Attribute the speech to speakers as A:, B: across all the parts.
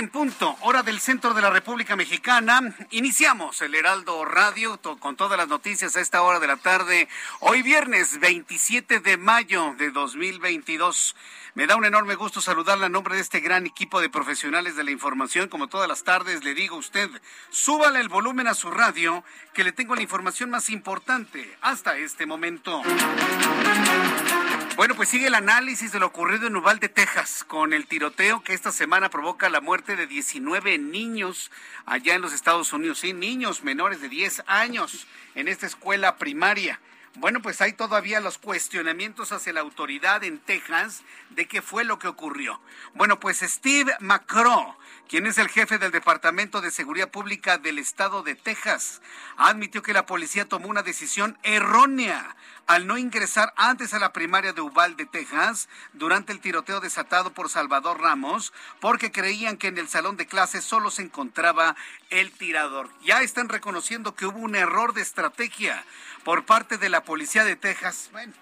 A: En punto, hora del centro de la República Mexicana. Iniciamos el Heraldo Radio con todas las noticias a esta hora de la tarde. Hoy viernes 27 de mayo de 2022. Me da un enorme gusto saludarle a nombre de este gran equipo de profesionales de la información. Como todas las tardes, le digo a usted, súbale el volumen a su radio, que le tengo la información más importante hasta este momento. Bueno, pues sigue el análisis de lo ocurrido en Uvalde, Texas, con el tiroteo que esta semana provoca la muerte de 19 niños allá en los Estados Unidos, sí, niños menores de 10 años en esta escuela primaria. Bueno, pues hay todavía los cuestionamientos hacia la autoridad en Texas de qué fue lo que ocurrió. Bueno, pues Steve McCraw, quien es el jefe del Departamento de Seguridad Pública del Estado de Texas, admitió que la policía tomó una decisión errónea al no ingresar antes a la primaria de Uvalde, Texas, durante el tiroteo desatado por Salvador Ramos, porque creían que en el salón de clases solo se encontraba el tirador. Ya están reconociendo que hubo un error de estrategia por parte de la policía de Texas. Bueno,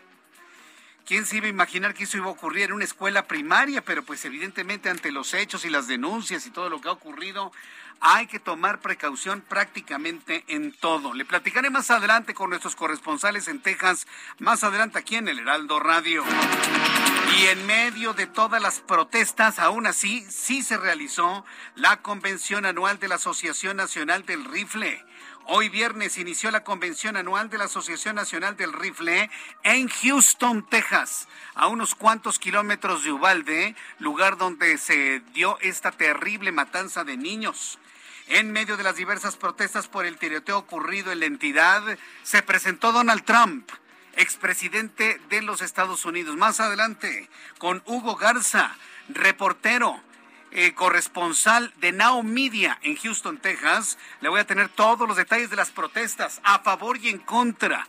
A: ¿Quién se iba a imaginar que eso iba a ocurrir en una escuela primaria? Pero pues evidentemente ante los hechos y las denuncias y todo lo que ha ocurrido, hay que tomar precaución prácticamente en todo. Le platicaré más adelante con nuestros corresponsales en Texas, más adelante aquí en el Heraldo Radio. Y en medio de todas las protestas, aún así, sí se realizó la convención anual de la Asociación Nacional del Rifle. Hoy viernes inició la convención anual de la Asociación Nacional del Rifle en Houston, Texas, a unos cuantos kilómetros de Uvalde, lugar donde se dio esta terrible matanza de niños. En medio de las diversas protestas por el tiroteo ocurrido en la entidad, se presentó Donald Trump, expresidente de los Estados Unidos. Más adelante, con Hugo Garza, reportero eh, corresponsal de Now Media en Houston, Texas. Le voy a tener todos los detalles de las protestas a favor y en contra.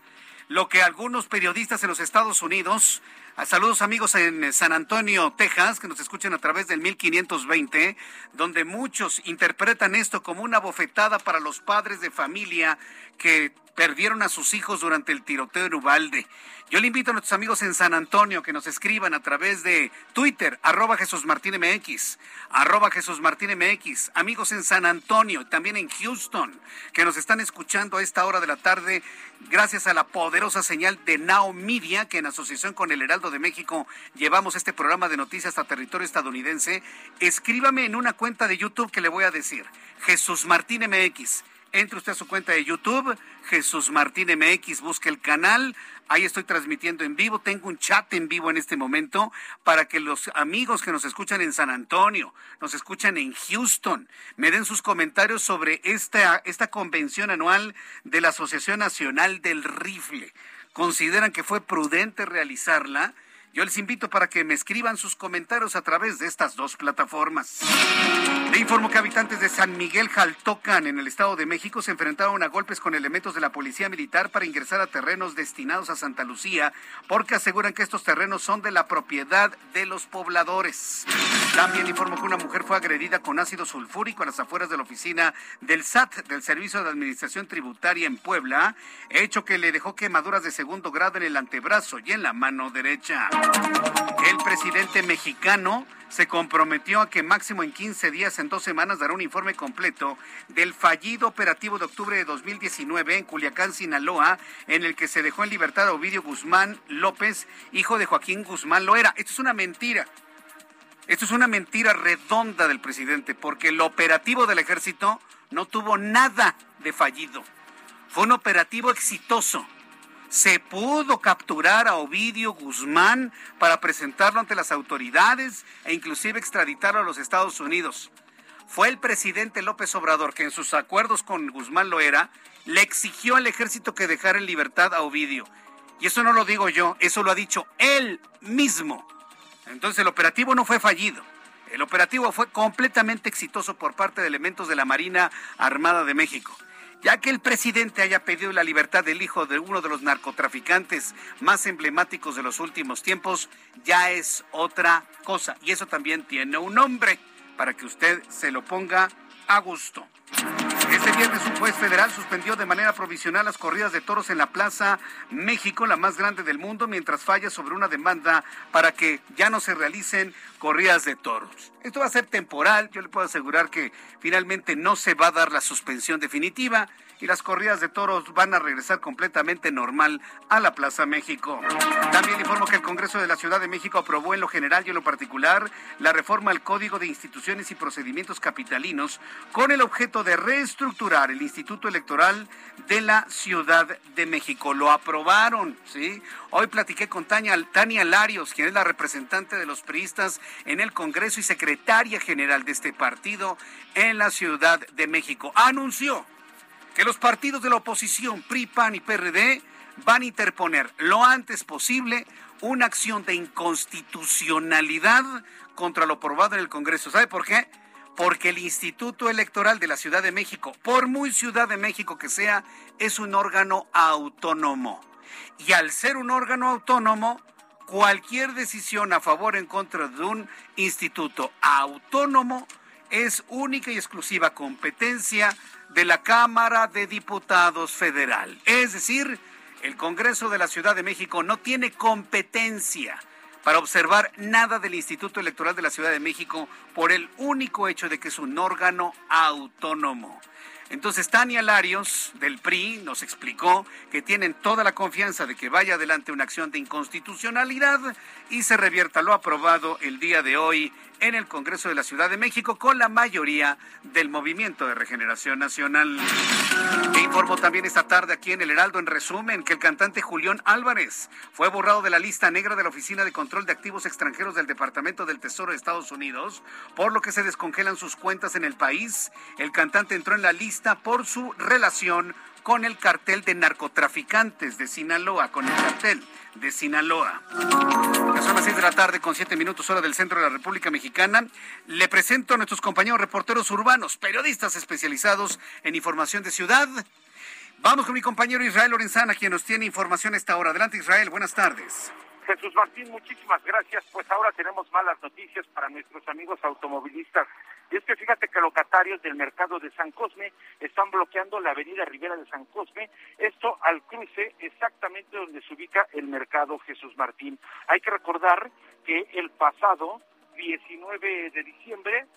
A: Lo que algunos periodistas en los Estados Unidos, saludos amigos en eh, San Antonio, Texas, que nos escuchan a través del 1520, donde muchos interpretan esto como una bofetada para los padres de familia que perdieron a sus hijos durante el tiroteo en Ubalde. Yo le invito a nuestros amigos en San Antonio que nos escriban a través de Twitter, arroba Jesús Martín MX, arroba Jesús Martín MX, amigos en San Antonio, también en Houston, que nos están escuchando a esta hora de la tarde, gracias a la poderosa señal de Now Media, que en asociación con el Heraldo de México llevamos este programa de noticias a territorio estadounidense. Escríbame en una cuenta de YouTube que le voy a decir, Jesús Martín MX. Entre usted a su cuenta de YouTube, Jesús Martín MX, busque el canal. Ahí estoy transmitiendo en vivo. Tengo un chat en vivo en este momento para que los amigos que nos escuchan en San Antonio, nos escuchan en Houston, me den sus comentarios sobre esta, esta convención anual de la Asociación Nacional del Rifle. ¿Consideran que fue prudente realizarla? Yo les invito para que me escriban sus comentarios a través de estas dos plataformas. Le informo que habitantes de San Miguel Jaltocan, en el Estado de México, se enfrentaron a golpes con elementos de la Policía Militar para ingresar a terrenos destinados a Santa Lucía, porque aseguran que estos terrenos son de la propiedad de los pobladores. También informó que una mujer fue agredida con ácido sulfúrico a las afueras de la oficina del SAT, del Servicio de Administración Tributaria en Puebla, hecho que le dejó quemaduras de segundo grado en el antebrazo y en la mano derecha. El presidente mexicano se comprometió a que máximo en 15 días, en dos semanas, dará un informe completo del fallido operativo de octubre de 2019 en Culiacán, Sinaloa, en el que se dejó en libertad a Ovidio Guzmán López, hijo de Joaquín Guzmán Loera. Esto es una mentira. Esto es una mentira redonda del presidente, porque el operativo del ejército no tuvo nada de fallido. Fue un operativo exitoso se pudo capturar a Ovidio Guzmán para presentarlo ante las autoridades e inclusive extraditarlo a los Estados Unidos. Fue el presidente López Obrador que en sus acuerdos con Guzmán Loera le exigió al ejército que dejara en libertad a Ovidio. Y eso no lo digo yo, eso lo ha dicho él mismo. Entonces el operativo no fue fallido. El operativo fue completamente exitoso por parte de elementos de la Marina Armada de México ya que el presidente haya pedido la libertad del hijo de uno de los narcotraficantes más emblemáticos de los últimos tiempos, ya es otra cosa. Y eso también tiene un nombre para que usted se lo ponga a gusto. Este viernes un juez federal suspendió de manera provisional las corridas de toros en la Plaza México, la más grande del mundo, mientras falla sobre una demanda para que ya no se realicen corridas de toros. Esto va a ser temporal, yo le puedo asegurar que finalmente no se va a dar la suspensión definitiva y las corridas de toros van a regresar completamente normal a la Plaza México. También informo que el Congreso de la Ciudad de México aprobó en lo general y en lo particular la reforma al Código de Instituciones y Procedimientos Capitalinos con el objeto de reestructurar el Instituto Electoral de la Ciudad de México. Lo aprobaron, ¿sí? Hoy platiqué con Tania, Tania Larios, quien es la representante de los priistas en el Congreso y secretaria general de este partido en la Ciudad de México. Anunció que los partidos de la oposición, PRI, PAN y PRD, van a interponer lo antes posible una acción de inconstitucionalidad contra lo aprobado en el Congreso. ¿Sabe por qué? Porque el Instituto Electoral de la Ciudad de México, por muy Ciudad de México que sea, es un órgano autónomo. Y al ser un órgano autónomo, cualquier decisión a favor o en contra de un instituto autónomo es única y exclusiva competencia de la Cámara de Diputados Federal. Es decir, el Congreso de la Ciudad de México no tiene competencia para observar nada del Instituto Electoral de la Ciudad de México por el único hecho de que es un órgano autónomo. Entonces Tania Larios del PRI nos explicó que tienen toda la confianza de que vaya adelante una acción de inconstitucionalidad y se revierta lo aprobado el día de hoy en el Congreso de la Ciudad de México con la mayoría del Movimiento de Regeneración Nacional. E informo también esta tarde aquí en el Heraldo en resumen que el cantante Julián Álvarez fue borrado de la lista negra de la Oficina de Control de Activos Extranjeros del Departamento del Tesoro de Estados Unidos, por lo que se descongelan sus cuentas en el país. El cantante entró en la lista por su relación con el cartel de narcotraficantes de Sinaloa, con el cartel de Sinaloa. son las seis de la tarde con siete minutos hora del centro de la República Mexicana. Le presento a nuestros compañeros reporteros urbanos, periodistas especializados en información de ciudad. Vamos con mi compañero Israel Lorenzana, quien nos tiene información a esta hora. Adelante Israel, buenas tardes.
B: Jesús Martín, muchísimas gracias. Pues ahora tenemos malas noticias para nuestros amigos automovilistas. Y es que fíjate que locatarios del mercado de San Cosme están bloqueando la avenida Rivera de San Cosme, esto al cruce exactamente donde se ubica el mercado Jesús Martín. Hay que recordar que el pasado 19 de diciembre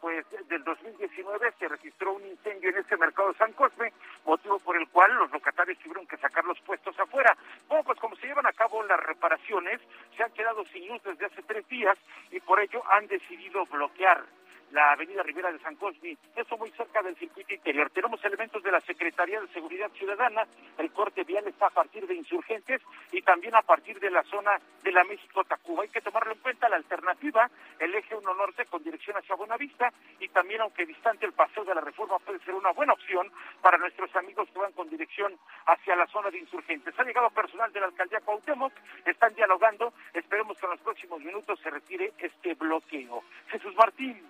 B: pues del 2019 se registró un incendio en este mercado de San Cosme, motivo por el cual los locatarios tuvieron que sacar los puestos afuera. Bueno, pues como se llevan a cabo las reparaciones, se han quedado sin luz desde hace tres días y por ello han decidido bloquear la avenida Rivera de San Cosme, eso muy cerca del circuito interior. Tenemos elementos de la Secretaría de Seguridad Ciudadana, el corte vial está a partir de insurgentes y también a partir de la zona de la México-Tacuba. Hay que tomarlo en cuenta la alternativa, el eje 1 norte con dirección hacia Buenavista y también aunque distante el paseo de la reforma puede ser una buena opción para nuestros amigos que van con dirección hacia la zona de insurgentes. Ha llegado personal de la alcaldía Cuauhtémoc, están dialogando, esperemos que en los próximos minutos se retire este bloqueo. Jesús Martín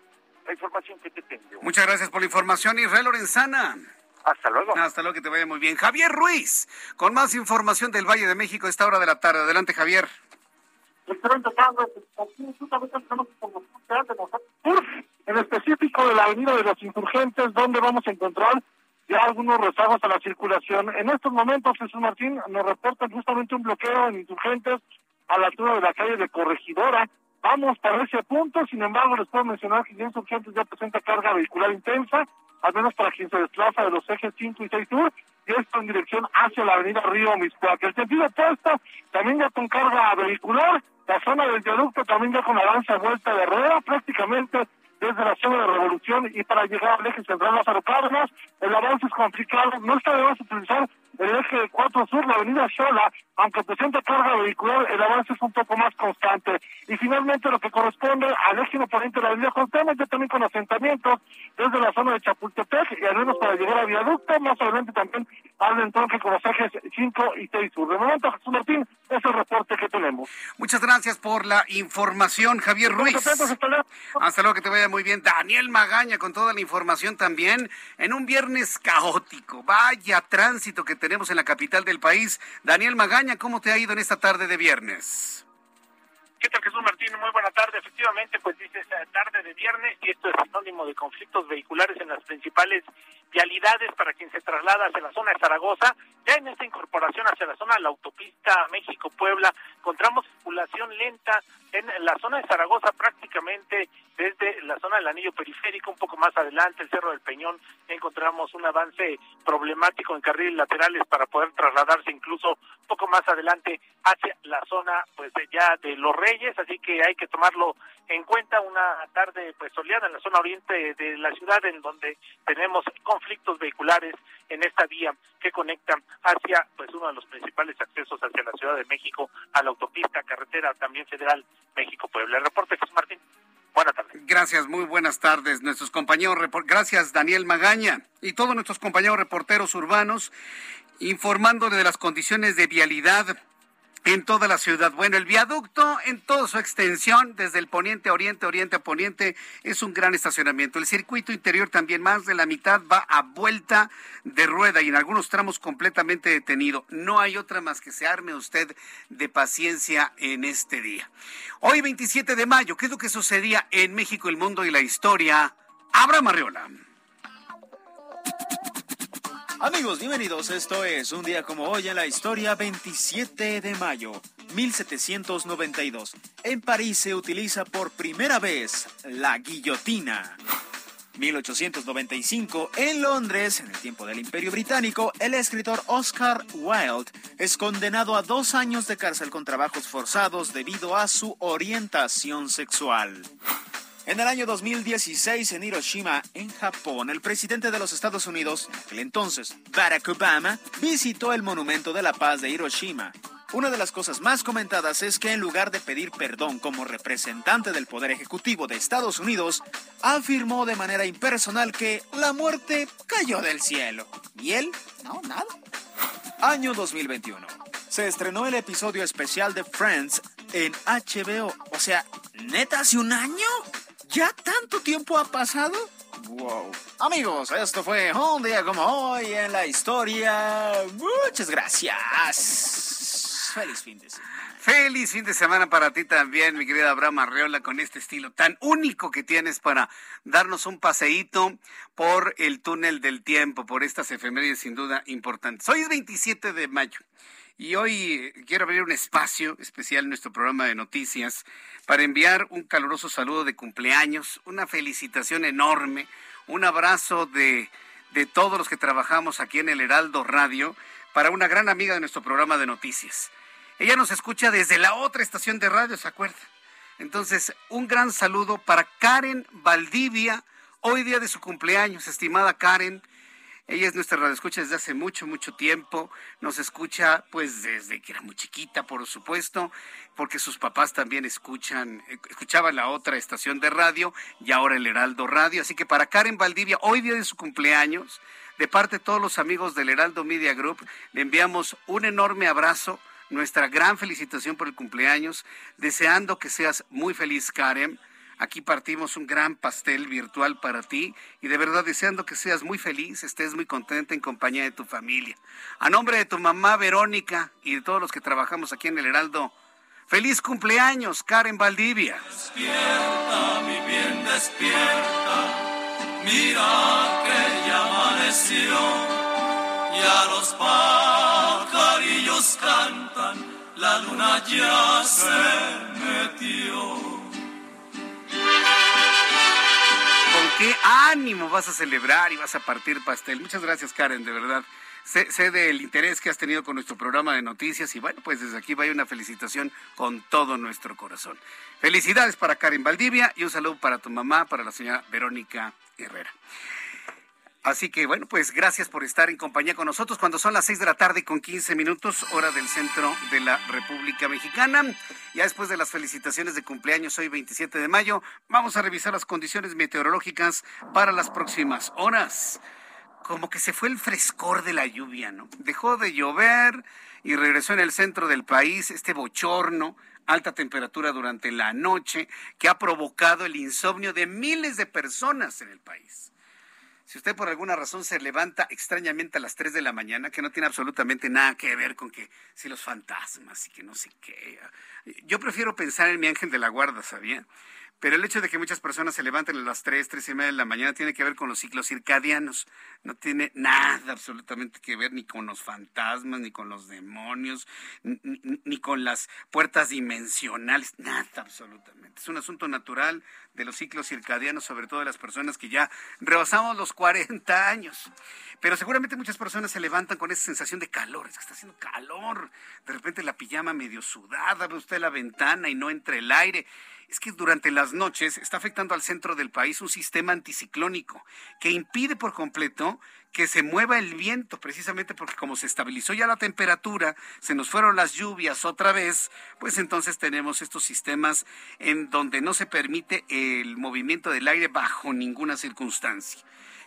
B: la información que te tengo.
A: Muchas gracias por la información, Israel Lorenzana.
B: Hasta luego.
A: Hasta luego, que te vaya muy bien. Javier Ruiz, con más información del Valle de México a esta hora de la tarde. Adelante, Javier.
C: En específico de la Avenida de los Insurgentes, donde vamos a encontrar ya algunos rezagos a la circulación. En estos momentos, Jesús Martín, nos reportan justamente un bloqueo en Insurgentes a la altura de la calle de Corregidora. Vamos para ese punto, sin embargo, les puedo mencionar que Insurgentes ya presenta carga vehicular intensa, al menos para quien se desplaza de los ejes 5 y 6 sur, y esto en dirección hacia la avenida Río Miscuac. El sentido opuesto, también ya con carga vehicular, la zona del viaducto también ya con avance a vuelta de rueda, prácticamente desde la zona de Revolución y para llegar al eje central Lázaro Cárdenas, el avance es complicado, no está de más utilizar el eje 4 sur, la avenida Sola, aunque presenta carga vehicular, el avance es un poco más constante. Y finalmente lo que corresponde al eje oponente de la avenida Constantemente también con asentamientos desde la zona de Chapultepec y al menos para llegar a viaducto, más adelante también al entronque con los ejes 5 y 6 sur. De momento, Jesús Martín, es el reporte que tenemos.
A: Muchas gracias por la información, Javier Ruiz.
C: Hasta luego.
A: Hasta luego, que te vaya muy bien. Daniel Magaña con toda la información también en un viernes caótico. Vaya tránsito que tenemos en la capital del país. Daniel Magaña, ¿cómo te ha ido en esta tarde de viernes?
B: ¿Qué tal Jesús Martín? Muy buena tarde. Efectivamente, pues dices tarde de viernes y esto es sinónimo de conflictos vehiculares en las principales vialidades para quien se traslada hacia la zona de Zaragoza. Ya en esta incorporación hacia la zona de la autopista México-Puebla encontramos circulación lenta en la zona de Zaragoza prácticamente desde la zona del anillo periférico, un poco más adelante, el Cerro del Peñón, encontramos un avance problemático en carriles laterales para poder trasladarse incluso un poco más adelante hacia la zona pues ya de Los Reyes, así que hay que tomarlo en cuenta una tarde pues soleada en la zona oriente de la ciudad en donde tenemos conflictos vehiculares en esta vía que conecta hacia pues uno de los principales accesos hacia la Ciudad de México a la autopista carretera también federal México Puebla. El reporte Jesús Martín. Buenas tardes.
A: Gracias, muy buenas tardes. Nuestros compañeros, gracias Daniel Magaña y todos nuestros compañeros reporteros urbanos informándole de las condiciones de vialidad en toda la ciudad. Bueno, el viaducto en toda su extensión, desde el poniente a oriente, oriente a poniente, es un gran estacionamiento. El circuito interior también más de la mitad va a vuelta de rueda y en algunos tramos completamente detenido. No hay otra más que se arme usted de paciencia en este día. Hoy 27 de mayo, ¿qué es lo que sucedía en México, el mundo y la historia? Abra Marriola.
D: Amigos, bienvenidos. Esto es un día como hoy en la historia, 27 de mayo, 1792. En París se utiliza por primera vez la guillotina. 1895, en Londres, en el tiempo del Imperio Británico, el escritor Oscar Wilde es condenado a dos años de cárcel con trabajos forzados debido a su orientación sexual. En el año 2016, en Hiroshima, en Japón, el presidente de los Estados Unidos, aquel entonces Barack Obama, visitó el Monumento de la Paz de Hiroshima. Una de las cosas más comentadas es que en lugar de pedir perdón como representante del Poder Ejecutivo de Estados Unidos, afirmó de manera impersonal que la muerte cayó del cielo. ¿Y él? No, nada. Año 2021. Se estrenó el episodio especial de Friends en HBO. O sea, ¿neta hace un año? ¿Ya tanto tiempo ha pasado? Wow. Amigos, esto fue un día como hoy en la historia. Muchas gracias. Feliz fin de semana.
A: Feliz fin de semana para ti también, mi querida Abraham Arreola, con este estilo tan único que tienes para darnos un paseíto por el túnel del tiempo, por estas efemérides sin duda importantes. Hoy es 27 de mayo. Y hoy quiero abrir un espacio especial en nuestro programa de noticias para enviar un caluroso saludo de cumpleaños, una felicitación enorme, un abrazo de, de todos los que trabajamos aquí en el Heraldo Radio para una gran amiga de nuestro programa de noticias. Ella nos escucha desde la otra estación de radio, ¿se acuerda? Entonces, un gran saludo para Karen Valdivia, hoy día de su cumpleaños, estimada Karen. Ella es nuestra radio escucha desde hace mucho, mucho tiempo. Nos escucha pues desde que era muy chiquita, por supuesto, porque sus papás también escuchan, escuchaban la otra estación de radio y ahora el Heraldo Radio. Así que para Karen Valdivia, hoy día de su cumpleaños, de parte de todos los amigos del Heraldo Media Group, le enviamos un enorme abrazo, nuestra gran felicitación por el cumpleaños, deseando que seas muy feliz, Karen Aquí partimos un gran pastel virtual para ti y de verdad deseando que seas muy feliz, estés muy contenta en compañía de tu familia. A nombre de tu mamá Verónica y de todos los que trabajamos aquí en el Heraldo, feliz cumpleaños, Karen Valdivia.
E: Despierta, mi bien, despierta. Mira que ya amaneció. Ya los pajarillos cantan la luna ya se metió.
A: Qué ánimo vas a celebrar y vas a partir pastel? Muchas gracias, Karen, de verdad. Sé, del interés que has tenido con nuestro programa de noticias y bueno, pues desde aquí vaya una felicitación con todo nuestro corazón. Felicidades para Karen Valdivia y un saludo para tu mamá, para la señora Verónica Herrera. Así que bueno, pues gracias por estar en compañía con nosotros cuando son las 6 de la tarde con 15 minutos, hora del centro de la República Mexicana. Ya después de las felicitaciones de cumpleaños hoy 27 de mayo, vamos a revisar las condiciones meteorológicas para las próximas horas. Como que se fue el frescor de la lluvia, ¿no? Dejó de llover y regresó en el centro del país este bochorno, alta temperatura durante la noche que ha provocado el insomnio de miles de personas en el país. Si usted por alguna razón se levanta extrañamente a las 3 de la mañana, que no tiene absolutamente nada que ver con que si los fantasmas y que no sé qué. Yo prefiero pensar en mi ángel de la guarda, ¿sabía? Pero el hecho de que muchas personas se levanten a las 3, 3 y media de la mañana tiene que ver con los ciclos circadianos. No tiene nada absolutamente que ver ni con los fantasmas, ni con los demonios, ni, con las puertas dimensionales. Nada absolutamente. Es un asunto natural de los ciclos circadianos, sobre todo de las personas que ya rebasamos los 40 años. Pero seguramente muchas personas se levantan con esa sensación de calor. Es que está haciendo calor. De repente la pijama medio sudada, ve usted la ventana y no entra el aire es que durante las noches está afectando al centro del país un sistema anticiclónico que impide por completo que se mueva el viento, precisamente porque como se estabilizó ya la temperatura, se nos fueron las lluvias otra vez, pues entonces tenemos estos sistemas en donde no se permite el movimiento del aire bajo ninguna circunstancia.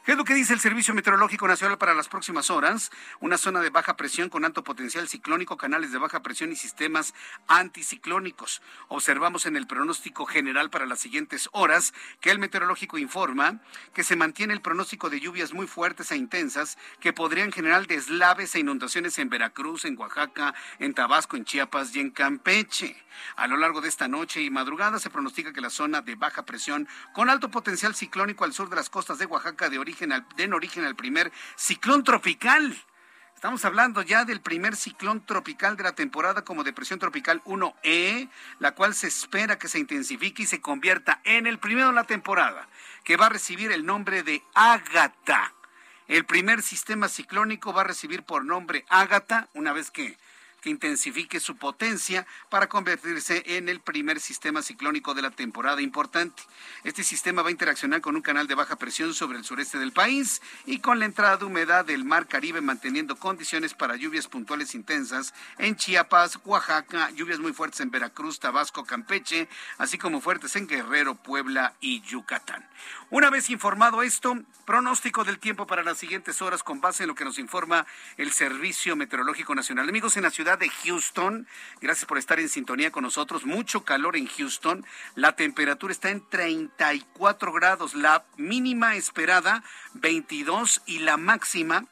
A: ¿Qué es lo que dice el Servicio Meteorológico Nacional para las próximas horas? Una zona de baja presión con alto potencial ciclónico, canales de baja presión y sistemas anticiclónicos. Observamos en el pronóstico general para las siguientes horas que el meteorológico informa que se mantiene el pronóstico de lluvias muy fuertes e intensas que podrían generar deslaves e inundaciones en Veracruz, en Oaxaca, en Tabasco, en Chiapas y en Campeche. A lo largo de esta noche y madrugada se pronostica que la zona de baja presión con alto potencial ciclónico al sur de las costas de Oaxaca de origen den origen al primer ciclón tropical. Estamos hablando ya del primer ciclón tropical de la temporada como depresión tropical 1E, la cual se espera que se intensifique y se convierta en el primero de la temporada, que va a recibir el nombre de Ágata. El primer sistema ciclónico va a recibir por nombre Ágata una vez que que intensifique su potencia para convertirse en el primer sistema ciclónico de la temporada importante. Este sistema va a interaccionar con un canal de baja presión sobre el sureste del país y con la entrada de humedad del Mar Caribe manteniendo condiciones para lluvias puntuales intensas en Chiapas, Oaxaca, lluvias muy fuertes en Veracruz, Tabasco, Campeche, así como fuertes en Guerrero, Puebla y Yucatán. Una vez informado esto, pronóstico del tiempo para las siguientes horas con base en lo que nos informa el Servicio Meteorológico Nacional. Amigos, en la ciudad de Houston. Gracias por estar en sintonía con nosotros. Mucho calor en Houston. La temperatura está en 34 grados. La mínima esperada 22 y la máxima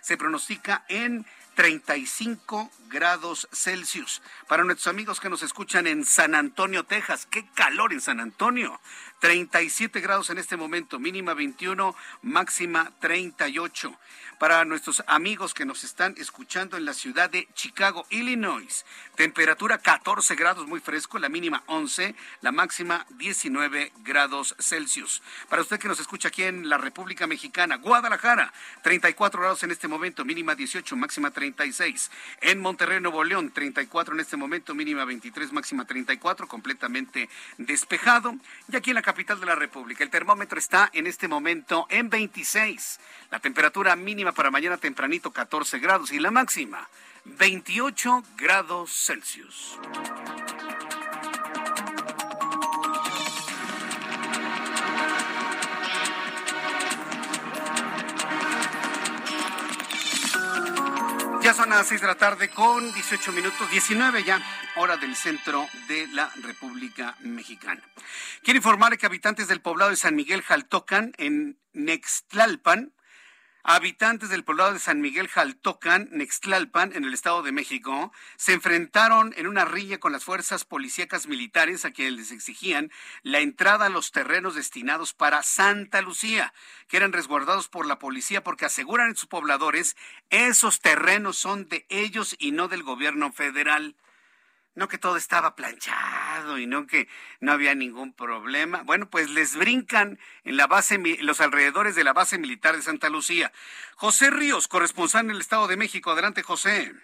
A: se pronostica en 35 grados Celsius. Para nuestros amigos que nos escuchan en San Antonio, Texas, qué calor en San Antonio. 37 grados en este momento, mínima 21, máxima 38 para nuestros amigos que nos están escuchando en la ciudad de Chicago, Illinois. Temperatura 14 grados, muy fresco, la mínima 11, la máxima 19 grados Celsius. Para usted que nos escucha aquí en la República Mexicana, Guadalajara, 34 grados en este momento, mínima 18, máxima 36. En Monterrey, Nuevo León, 34 en este momento, mínima 23, máxima 34, completamente despejado. Y aquí en la capital de la República, el termómetro está en este momento en 26. La temperatura mínima para mañana tempranito 14 grados y la máxima 28 grados Celsius. Ya son las 6 de la tarde con 18 minutos, 19 ya, hora del centro de la República Mexicana. Quiero informar que habitantes del poblado de San Miguel Jaltocan, en Nextlalpan, Habitantes del poblado de San Miguel Jaltocan, Nextlalpan, en el Estado de México, se enfrentaron en una riña con las fuerzas policíacas militares a quienes les exigían la entrada a los terrenos destinados para Santa Lucía, que eran resguardados por la policía porque aseguran sus pobladores esos terrenos son de ellos y no del gobierno federal no que todo estaba planchado y no que no había ningún problema. Bueno, pues les brincan en la base, los alrededores de la base militar de Santa Lucía. José Ríos, corresponsal en el Estado de México. Adelante, José.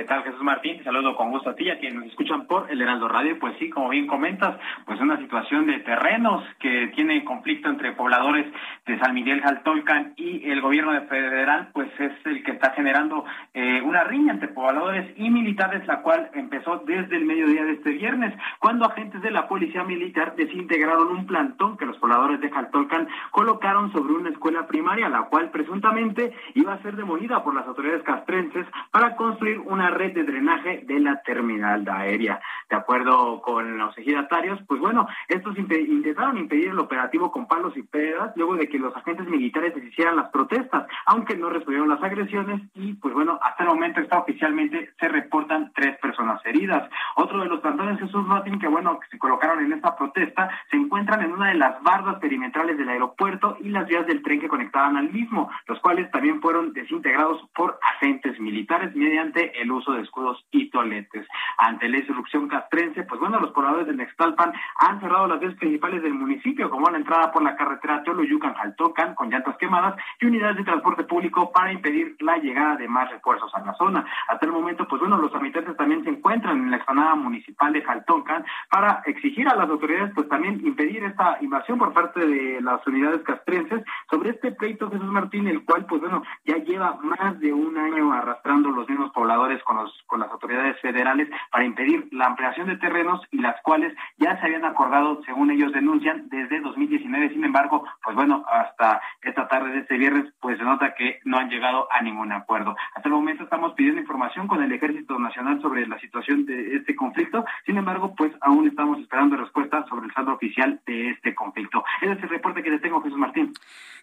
F: ¿Qué tal, Jesús Martín? Saludo con gusto a ti a quienes nos escuchan por el Heraldo Radio. Pues sí, como bien comentas, pues una situación de terrenos que tiene conflicto entre pobladores de San Miguel Jaltolcan y el gobierno de federal, pues es el que está generando eh, una riña entre pobladores y militares, la cual empezó desde el mediodía de este viernes, cuando agentes de la policía militar desintegraron un plantón que los pobladores de Jaltolcan colocaron sobre una escuela primaria, la cual presuntamente iba a ser demolida por las autoridades castrenses para construir una red de drenaje de la terminal aérea. De acuerdo con los ejidatarios, pues bueno, estos intentaron impedir el operativo con palos y pedras luego de que los agentes militares hicieran las protestas, aunque no respondieron las agresiones y pues bueno, hasta el momento está oficialmente se reportan tres personas heridas. Otro de los plantones Jesús Martín que bueno, que se colocaron en esta protesta se encuentran en una de las bardas perimetrales del aeropuerto y las vías del tren que conectaban al mismo, los cuales también fueron desintegrados por agentes militares mediante el uso de escudos y toletes. Ante la insurrección castrense, pues bueno, los pobladores de Nextalpan han cerrado las vías principales del municipio, como la entrada por la carretera Teoloyucan-Jaltocan, con llantas quemadas y unidades de transporte público para impedir la llegada de más refuerzos a la zona. Hasta el momento, pues bueno, los habitantes también se encuentran en la explanada municipal de Jaltocan para exigir a las autoridades, pues también impedir esta invasión por parte de las unidades castrenses sobre este pleito Jesús Martín, el cual, pues bueno, ya lleva más de un año arrastrando los mismos pobladores con, los, con las autoridades federales para impedir la ampliación de terrenos y las cuales ya se habían acordado, según ellos denuncian, desde 2019. Sin embargo, pues bueno, hasta esta tarde de este viernes, pues se nota que no han llegado a ningún acuerdo. Hasta el momento estamos pidiendo información con el Ejército Nacional sobre la situación de este conflicto. Sin embargo, pues aún estamos esperando respuesta sobre el saldo oficial de este conflicto. Ese es el reporte que les tengo, Jesús Martín.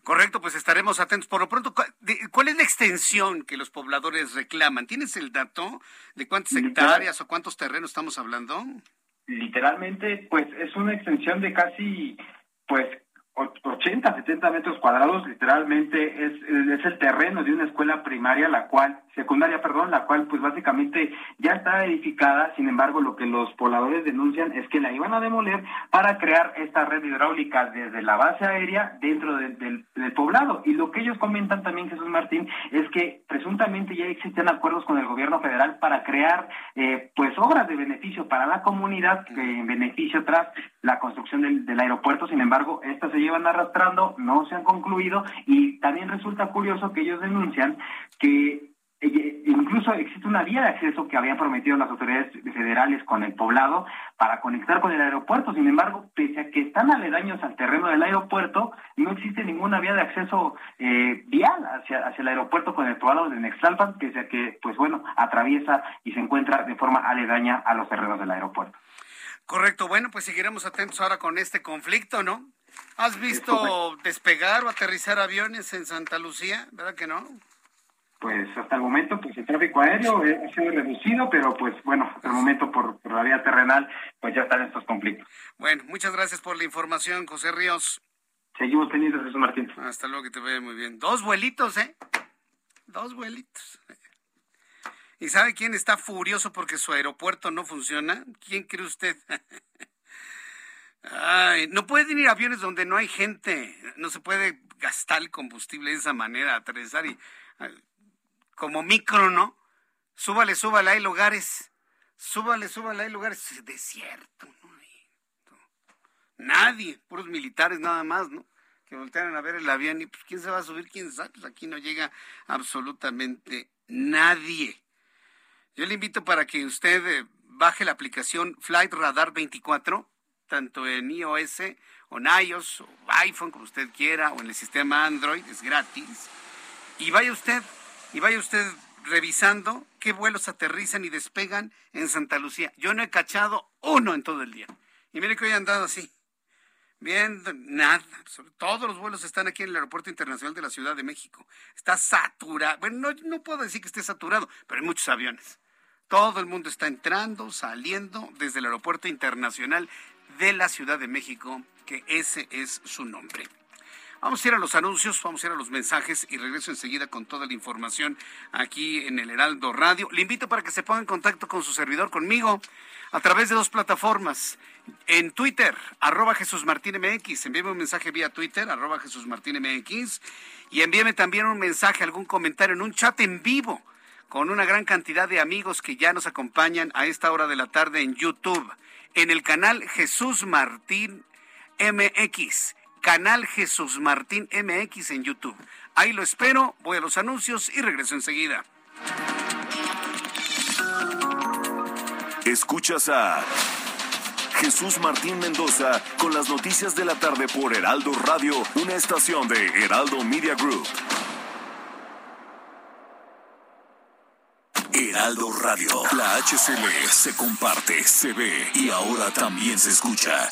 A: Correcto, pues estaremos atentos. Por lo pronto, ¿cuál es la extensión que los pobladores reclaman? ¿Tienes el dato de cuántas hectáreas o cuántos terrenos estamos hablando?
F: Literalmente, pues es una extensión de casi, pues 80, 70 metros cuadrados, literalmente es, es el terreno de una escuela primaria, la cual, secundaria, perdón, la cual pues básicamente ya está edificada, sin embargo lo que los pobladores denuncian es que la iban a demoler para crear esta red hidráulica desde la base aérea dentro del, poblado. Y lo que ellos comentan también, Jesús Martín, es que presuntamente ya existen acuerdos con el gobierno federal para crear eh, pues obras de beneficio para la comunidad, en beneficio tras la construcción del, aeropuerto, sin embargo, esta se llevan arrastrando, no se han concluido. Y también resulta curioso que ellos denuncian que incluso existe una vía de acceso que habían prometido las autoridades federales con el poblado para conectar con el aeropuerto. Sin embargo, pese a que están aledaños al terreno del aeropuerto, no existe ninguna vía de acceso eh, vial hacia, hacia el aeropuerto con el poblado de Nextalpan, pese a que, pues bueno, atraviesa y se encuentra de forma aledaña a los terrenos del aeropuerto.
A: Correcto, bueno, pues seguiremos atentos ahora con este conflicto, ¿no? ¿Has visto despegar o aterrizar aviones en Santa Lucía? ¿Verdad que no?
F: Pues hasta el momento, pues el tráfico aéreo ha sido reducido, pero pues bueno, hasta el momento por, la vía terrenal, pues ya están estos conflictos.
A: Bueno, muchas gracias por la información, José Ríos.
F: Seguimos pendientes, Jesús Martín.
A: Hasta luego, que te vea muy bien. Dos vuelitos, ¿eh? Dos vuelitos. ¿Y sabe quién está furioso porque su aeropuerto no funciona? ¿Quién cree usted? Ay, no pueden ir aviones donde no hay gente. No se puede gastar el combustible de esa manera, aterrizar y como micro, ¿no? Súbale, súbale, hay lugares. Súbale, súbale, hay lugares. Es desierto, ¿no? Nadie, puros militares nada más, ¿no? Que voltearan a ver el avión y pues quién se va a subir, quién sabe, pues aquí no llega absolutamente nadie. Yo le invito para que usted eh, baje la aplicación Flight Radar 24 tanto en iOS o en iOS o iPhone, como usted quiera, o en el sistema Android, es gratis. Y vaya usted, y vaya usted revisando qué vuelos aterrizan y despegan en Santa Lucía. Yo no he cachado uno en todo el día. Y mire que hoy he andado así. Bien, nada. Todos los vuelos están aquí en el Aeropuerto Internacional de la Ciudad de México. Está saturado. Bueno, no, no puedo decir que esté saturado, pero hay muchos aviones. Todo el mundo está entrando, saliendo desde el Aeropuerto Internacional de la Ciudad de México, que ese es su nombre. Vamos a ir a los anuncios, vamos a ir a los mensajes y regreso enseguida con toda la información aquí en el Heraldo Radio. Le invito para que se ponga en contacto con su servidor, conmigo, a través de dos plataformas. En Twitter, arroba Jesús Martín MX, envíeme un mensaje vía Twitter, arroba Jesús Martín MX, y envíeme también un mensaje, algún comentario en un chat en vivo con una gran cantidad de amigos que ya nos acompañan a esta hora de la tarde en YouTube, en el canal Jesús Martín MX canal Jesús Martín MX en YouTube. Ahí lo espero, voy a los anuncios y regreso enseguida.
G: Escuchas a Jesús Martín Mendoza con las noticias de la tarde por Heraldo Radio, una estación de Heraldo Media Group. Heraldo Radio, la HCL se comparte, se ve y ahora también se escucha.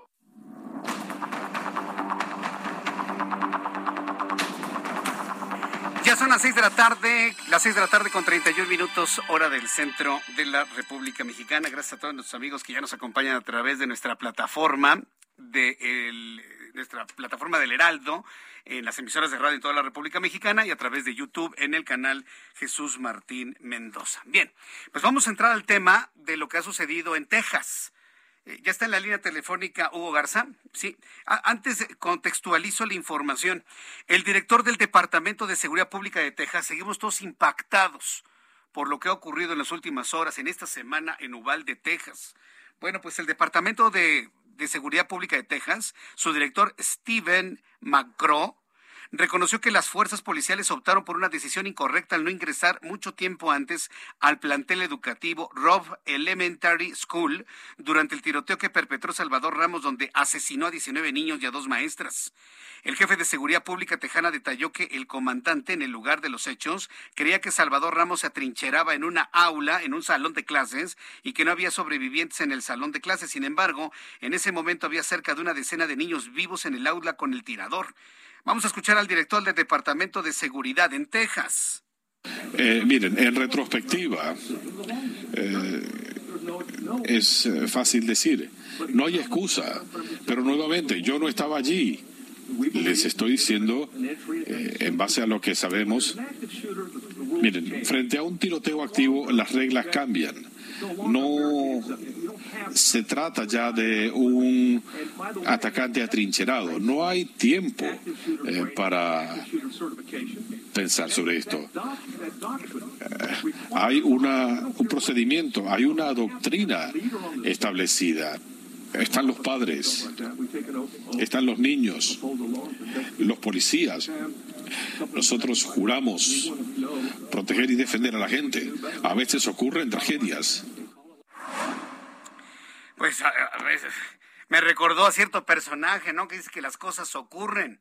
A: Son las seis de la tarde, las seis de la tarde con 31 minutos, hora del centro de la República Mexicana. Gracias a todos nuestros amigos que ya nos acompañan a través de nuestra plataforma, de nuestra plataforma del Heraldo, en las emisoras de radio en toda la República Mexicana y a través de YouTube en el canal Jesús Martín Mendoza. Bien, pues vamos a entrar al tema de lo que ha sucedido en Texas. Eh, ya está en la línea telefónica Hugo Garza. Sí, antes contextualizo la información. El director del Departamento de Seguridad Pública de Texas, seguimos todos impactados por lo que ha ocurrido en las últimas horas, en esta semana en Uvalde, Texas. Bueno, pues el Departamento de, de Seguridad Pública de Texas, su director Steven McGraw, reconoció que las fuerzas policiales optaron por una decisión incorrecta al no ingresar mucho tiempo antes al plantel educativo Robb Elementary School durante el tiroteo que perpetró Salvador Ramos, donde asesinó a 19 niños y a dos maestras. El jefe de Seguridad Pública tejana detalló que el comandante en el lugar de los hechos creía que Salvador Ramos se atrincheraba en una aula, en un salón de clases, y que no había sobrevivientes en el salón de clases. Sin embargo, en ese momento había cerca de una decena de niños vivos en el aula con el tirador. Vamos a escuchar al director del Departamento de Seguridad en Texas.
H: Eh, miren, en retrospectiva, eh, es eh, fácil decir, no hay excusa, pero nuevamente yo no estaba allí. Les estoy diciendo, en base a lo que sabemos, miren, frente a un tiroteo activo las reglas cambian. No se trata ya de un atacante atrincherado. No hay tiempo eh, para pensar sobre esto. Eh, hay una, un procedimiento, hay una doctrina establecida. Están los padres, están los niños, los policías. Nosotros juramos proteger y defender a la gente. A veces ocurren tragedias
A: pues a, veces me recordó a cierto personaje, ¿no? Que dice que las cosas ocurren.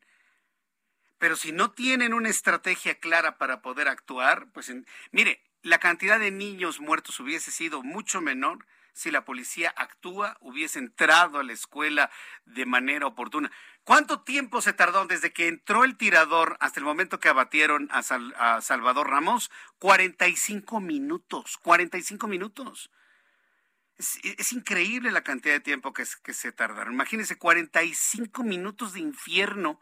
A: Pero si no tienen una estrategia clara para poder actuar, pues mire, la cantidad de niños muertos hubiese sido mucho menor si la policía actúa, hubiese entrado a la escuela de manera oportuna. ¿Cuánto tiempo se tardó desde que entró el tirador hasta el momento que abatieron a, a Salvador Ramos? 45 minutos, 45 minutos. Es, increíble la cantidad de tiempo que, que se tardaron. Imagínense, 45 minutos de infierno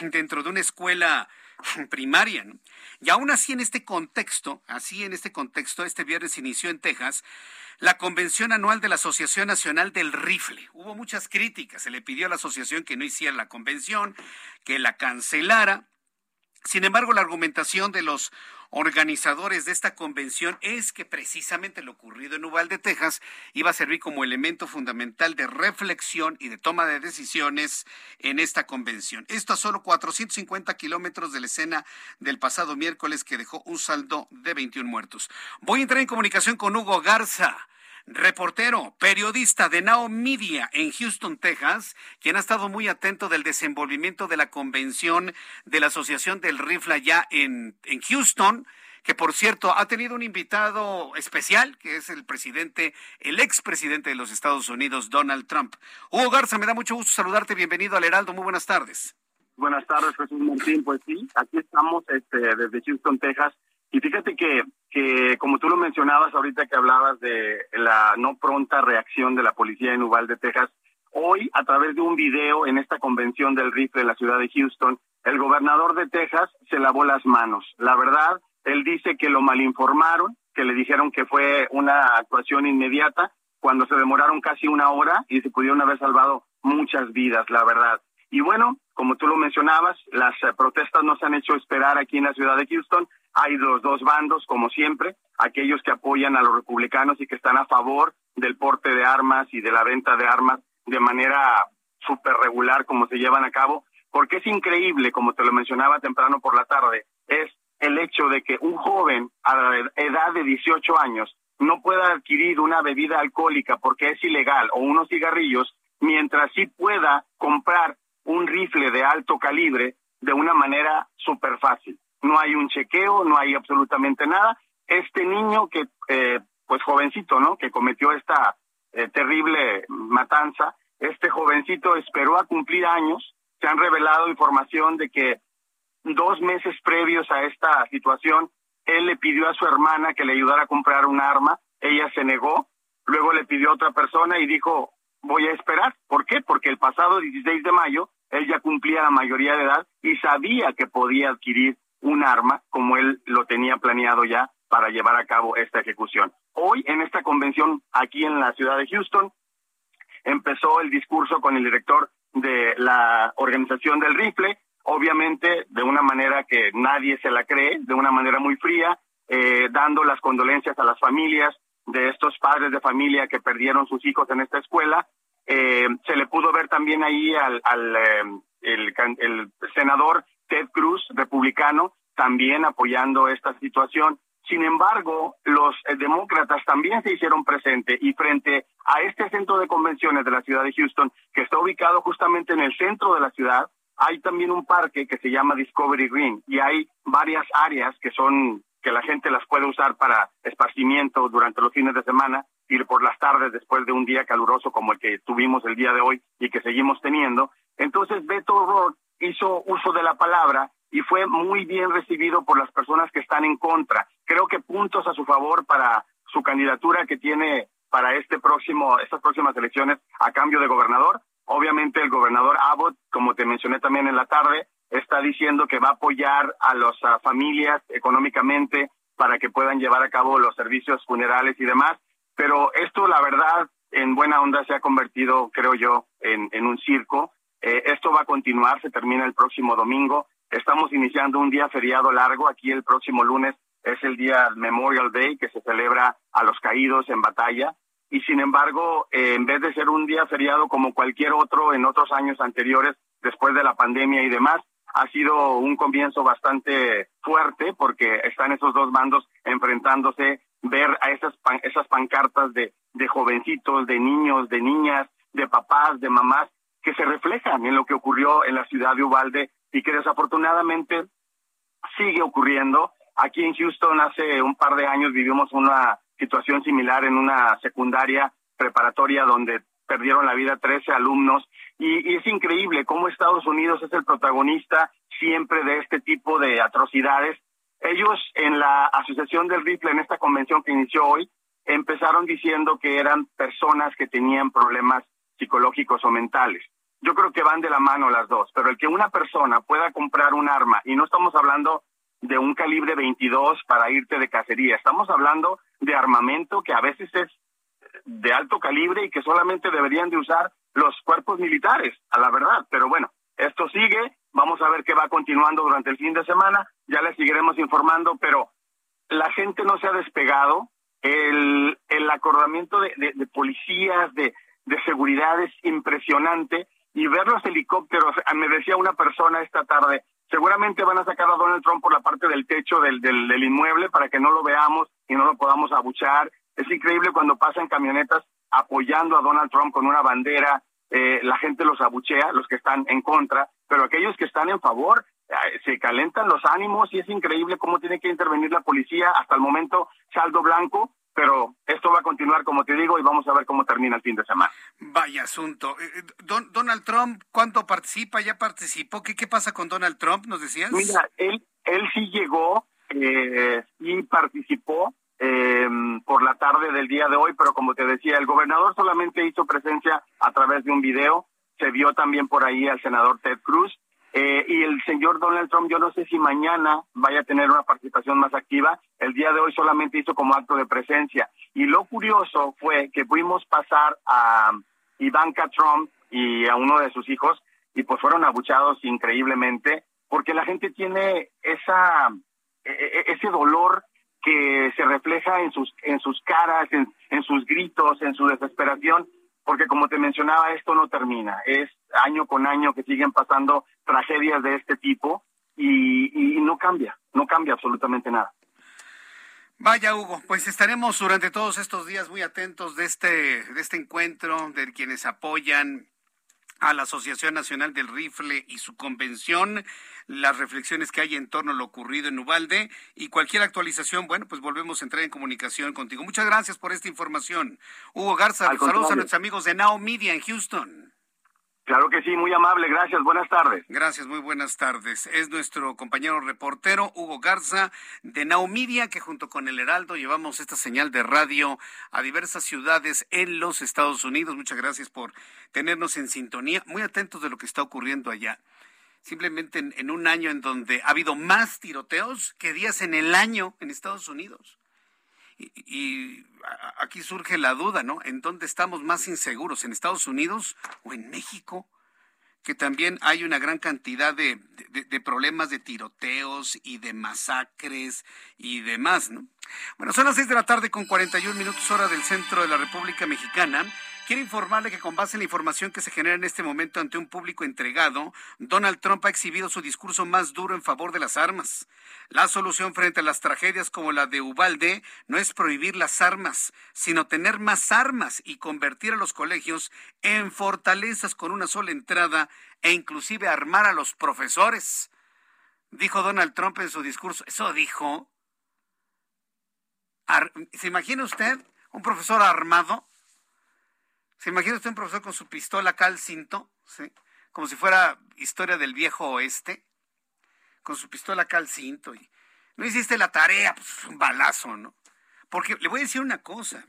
A: dentro de una escuela primaria. Y aún así en este contexto, así en este contexto, este viernes inició en Texas la convención anual de la Asociación Nacional del Rifle. Hubo muchas críticas, se le pidió a la asociación que no hiciera la convención, que la cancelara. Sin embargo, la argumentación de los organizadores de esta convención es que precisamente lo ocurrido en Uvalde, Texas, iba a servir como elemento fundamental de reflexión y de toma de decisiones en esta convención. Esto a solo 450 kilómetros de la escena del pasado miércoles que dejó un saldo de 21 muertos. Voy a entrar en comunicación con Hugo Garza reportero, periodista de Now Media en Houston, Texas, quien ha estado muy atento del desenvolvimiento de la convención de la Asociación del Rifle allá en, en Houston que por cierto ha tenido un invitado especial, que es el presidente, el expresidente de los Estados Unidos, Donald Trump. Hugo Garza, me da mucho gusto saludarte, bienvenido al Heraldo, muy buenas tardes.
I: Buenas tardes, Jesús Martín, pues sí, aquí estamos este, desde Houston, Texas, y fíjate que, que, como tú lo mencionabas ahorita que hablabas de la no pronta reacción de la policía en Uvalde, Texas, hoy a través de un video en esta convención del rifle en la ciudad de Houston, el gobernador de Texas se lavó las manos. La verdad, él dice que lo malinformaron, que le dijeron que fue una actuación inmediata, cuando se demoraron casi una hora y se pudieron haber salvado muchas vidas, la verdad. Y bueno, como tú lo mencionabas, las eh, protestas no se han hecho esperar aquí en la ciudad de Houston. Hay los dos bandos, como siempre, aquellos que apoyan a los republicanos y que están a favor del porte de armas y de la venta de armas de manera súper regular como se llevan a cabo, porque es increíble, como te lo mencionaba temprano por la tarde, es el hecho de que un joven a la edad de 18 años no pueda adquirir una bebida alcohólica porque es ilegal o unos cigarrillos, mientras sí pueda comprar un rifle de alto calibre de una manera súper fácil. No hay un chequeo, no hay absolutamente nada. Este niño que, eh, pues jovencito, ¿no? Que cometió esta eh, terrible matanza, este jovencito esperó a cumplir años. Se han revelado información de que dos meses previos a esta situación, él le pidió a su hermana que le ayudara a comprar un arma. Ella se negó. Luego le pidió a otra persona y dijo, voy a esperar. ¿Por qué? Porque el pasado 16 de mayo él ya cumplía la mayoría de edad y sabía que podía adquirir un arma como él lo tenía planeado ya para llevar a cabo esta ejecución. Hoy en esta convención aquí en la ciudad de Houston empezó el discurso con el director de la organización del rifle, obviamente de una manera que nadie se la cree, de una manera muy fría, eh, dando las condolencias a las familias de estos padres de familia que perdieron sus hijos en esta escuela eh, se le pudo ver también ahí al, al eh, el, senador Ted Cruz, republicano, también apoyando esta situación. Sin embargo, los eh, demócratas también se hicieron presentes y frente a este centro de convenciones de la ciudad de Houston, que está ubicado justamente en el centro de la ciudad, hay también un parque que se llama Discovery Green y hay varias áreas que son que la gente las puede usar para esparcimiento durante los fines de semana y por las tardes después de un día caluroso como el que tuvimos el día de hoy y que seguimos teniendo. Entonces Beto O'Rourke hizo uso de la palabra y fue muy bien recibido por las personas que están en contra. Creo que puntos a su favor para su candidatura que tiene para este próximo, estas próximas elecciones a cambio de gobernador. Obviamente el gobernador Abbott, como te mencioné también en la tarde, está diciendo que va a apoyar a las familias económicamente para que puedan llevar a cabo los servicios funerales y demás. Pero esto, la verdad, en buena onda se ha convertido, creo yo, en, un circo. Eh, esto va a continuar, se termina el próximo domingo. Estamos iniciando un día feriado largo. Aquí el próximo lunes es el día Memorial Day, que se celebra a los caídos en batalla. Y sin embargo, eh, en vez de ser un día feriado como cualquier otro en otros años anteriores, después de la pandemia y demás, ha sido un comienzo bastante fuerte porque están esos dos bandos enfrentándose, ver a esas, esas pancartas de, de jovencitos, de niños, de niñas, de papás, de mamás, que se reflejan en lo que ocurrió en la ciudad de Ubalde y que desafortunadamente sigue ocurriendo. Aquí en Houston hace un par de años vivimos una situación similar en una secundaria preparatoria donde perdieron la vida 13 alumnos y, es increíble cómo Estados Unidos es el protagonista siempre de este tipo de atrocidades. Ellos en la Asociación del Rifle, en esta convención que inició hoy, empezaron diciendo que eran personas que tenían problemas psicológicos o mentales. Yo creo que van de la mano las dos, pero el que una persona pueda comprar un arma, y no estamos hablando de un calibre 22 para irte de cacería, estamos hablando de armamento que a veces es de alto calibre y que solamente deberían de usar los cuerpos militares, a la verdad. Pero bueno, esto sigue, vamos a ver qué va continuando durante el fin de semana, ya les seguiremos informando, pero la gente no se ha despegado, el, el acordamiento de, de, policías, de, de seguridad es impresionante y ver los helicópteros, me decía una persona esta tarde, seguramente van a sacar a Donald Trump por la parte del techo del, del, del inmueble para que no lo veamos y no lo podamos abuchar es increíble cuando pasan camionetas apoyando a Donald Trump con una bandera, eh, la gente los abuchea, los que están en contra, pero aquellos que están en favor eh, se calentan los ánimos y es increíble cómo tiene que intervenir la policía. Hasta el momento, saldo blanco, pero esto va a continuar, como te digo, y vamos a ver cómo termina el fin de semana.
A: Vaya asunto. Eh, Don, Donald Trump, ¿cuánto participa? ¿Ya participó? ¿Qué, ¿Qué pasa con Donald Trump? ¿Nos decías?
I: Mira, él, él sí llegó eh, y participó eh, por la tarde del día de hoy, pero como te decía, el gobernador solamente hizo presencia a través de un video, se vio también por ahí al senador Ted Cruz, eh, y el señor Donald Trump, yo no sé si mañana vaya a tener una participación más activa, el día de hoy solamente hizo como acto de presencia. Y lo curioso fue que fuimos pasar a Ivanka Trump y a uno de sus hijos, y pues fueron abuchados increíblemente, porque la gente tiene esa e, e, ese dolor que se refleja en sus en sus caras, en, en sus gritos, en su desesperación, porque como te mencionaba, esto no termina. Es año con año que siguen pasando tragedias de este tipo y, y no cambia, no cambia absolutamente nada.
A: Vaya Hugo, pues estaremos durante todos estos días muy atentos de este de este encuentro, de quienes apoyan a la Asociación Nacional del Rifle y su convención, las reflexiones que hay en torno a lo ocurrido en Ubalde y cualquier actualización, bueno, pues volvemos a entrar en comunicación contigo. Muchas gracias por esta información. Hugo Garza, saludos a nuestros amigos de Now Media en Houston.
I: Claro que sí, muy amable, gracias, buenas tardes.
A: Gracias, muy buenas tardes. Es nuestro compañero reportero Hugo Garza de Naumidia, que junto con el Heraldo llevamos esta señal de radio a diversas ciudades en los Estados Unidos. Muchas gracias por tenernos en sintonía, muy atentos de lo que está ocurriendo allá. Simplemente en, en un año en donde ha habido más tiroteos que días en el año en Estados Unidos. Y, aquí surge la duda, ¿no? ¿En dónde estamos más inseguros? ¿En Estados Unidos o en México? Que también hay una gran cantidad de, de, de problemas de tiroteos y de masacres y demás, ¿no? Bueno, son las seis de la tarde con 41 minutos hora del centro de la República Mexicana. Quiero informarle que con base en la información que se genera en este momento ante un público entregado, Donald Trump ha exhibido su discurso más duro en favor de las armas. La solución frente a las tragedias como la de Ubalde no es prohibir las armas, sino tener más armas y convertir a los colegios en fortalezas con una sola entrada e inclusive armar a los profesores. Dijo Donald Trump en su discurso. Eso dijo. ¿Se imagina usted un profesor armado? ¿Se imagina usted un profesor con su pistola acá al cinto? ¿sí? Como si fuera historia del viejo oeste. Con su pistola acá al cinto. Y no hiciste la tarea, pues un balazo, ¿no? Porque le voy a decir una cosa.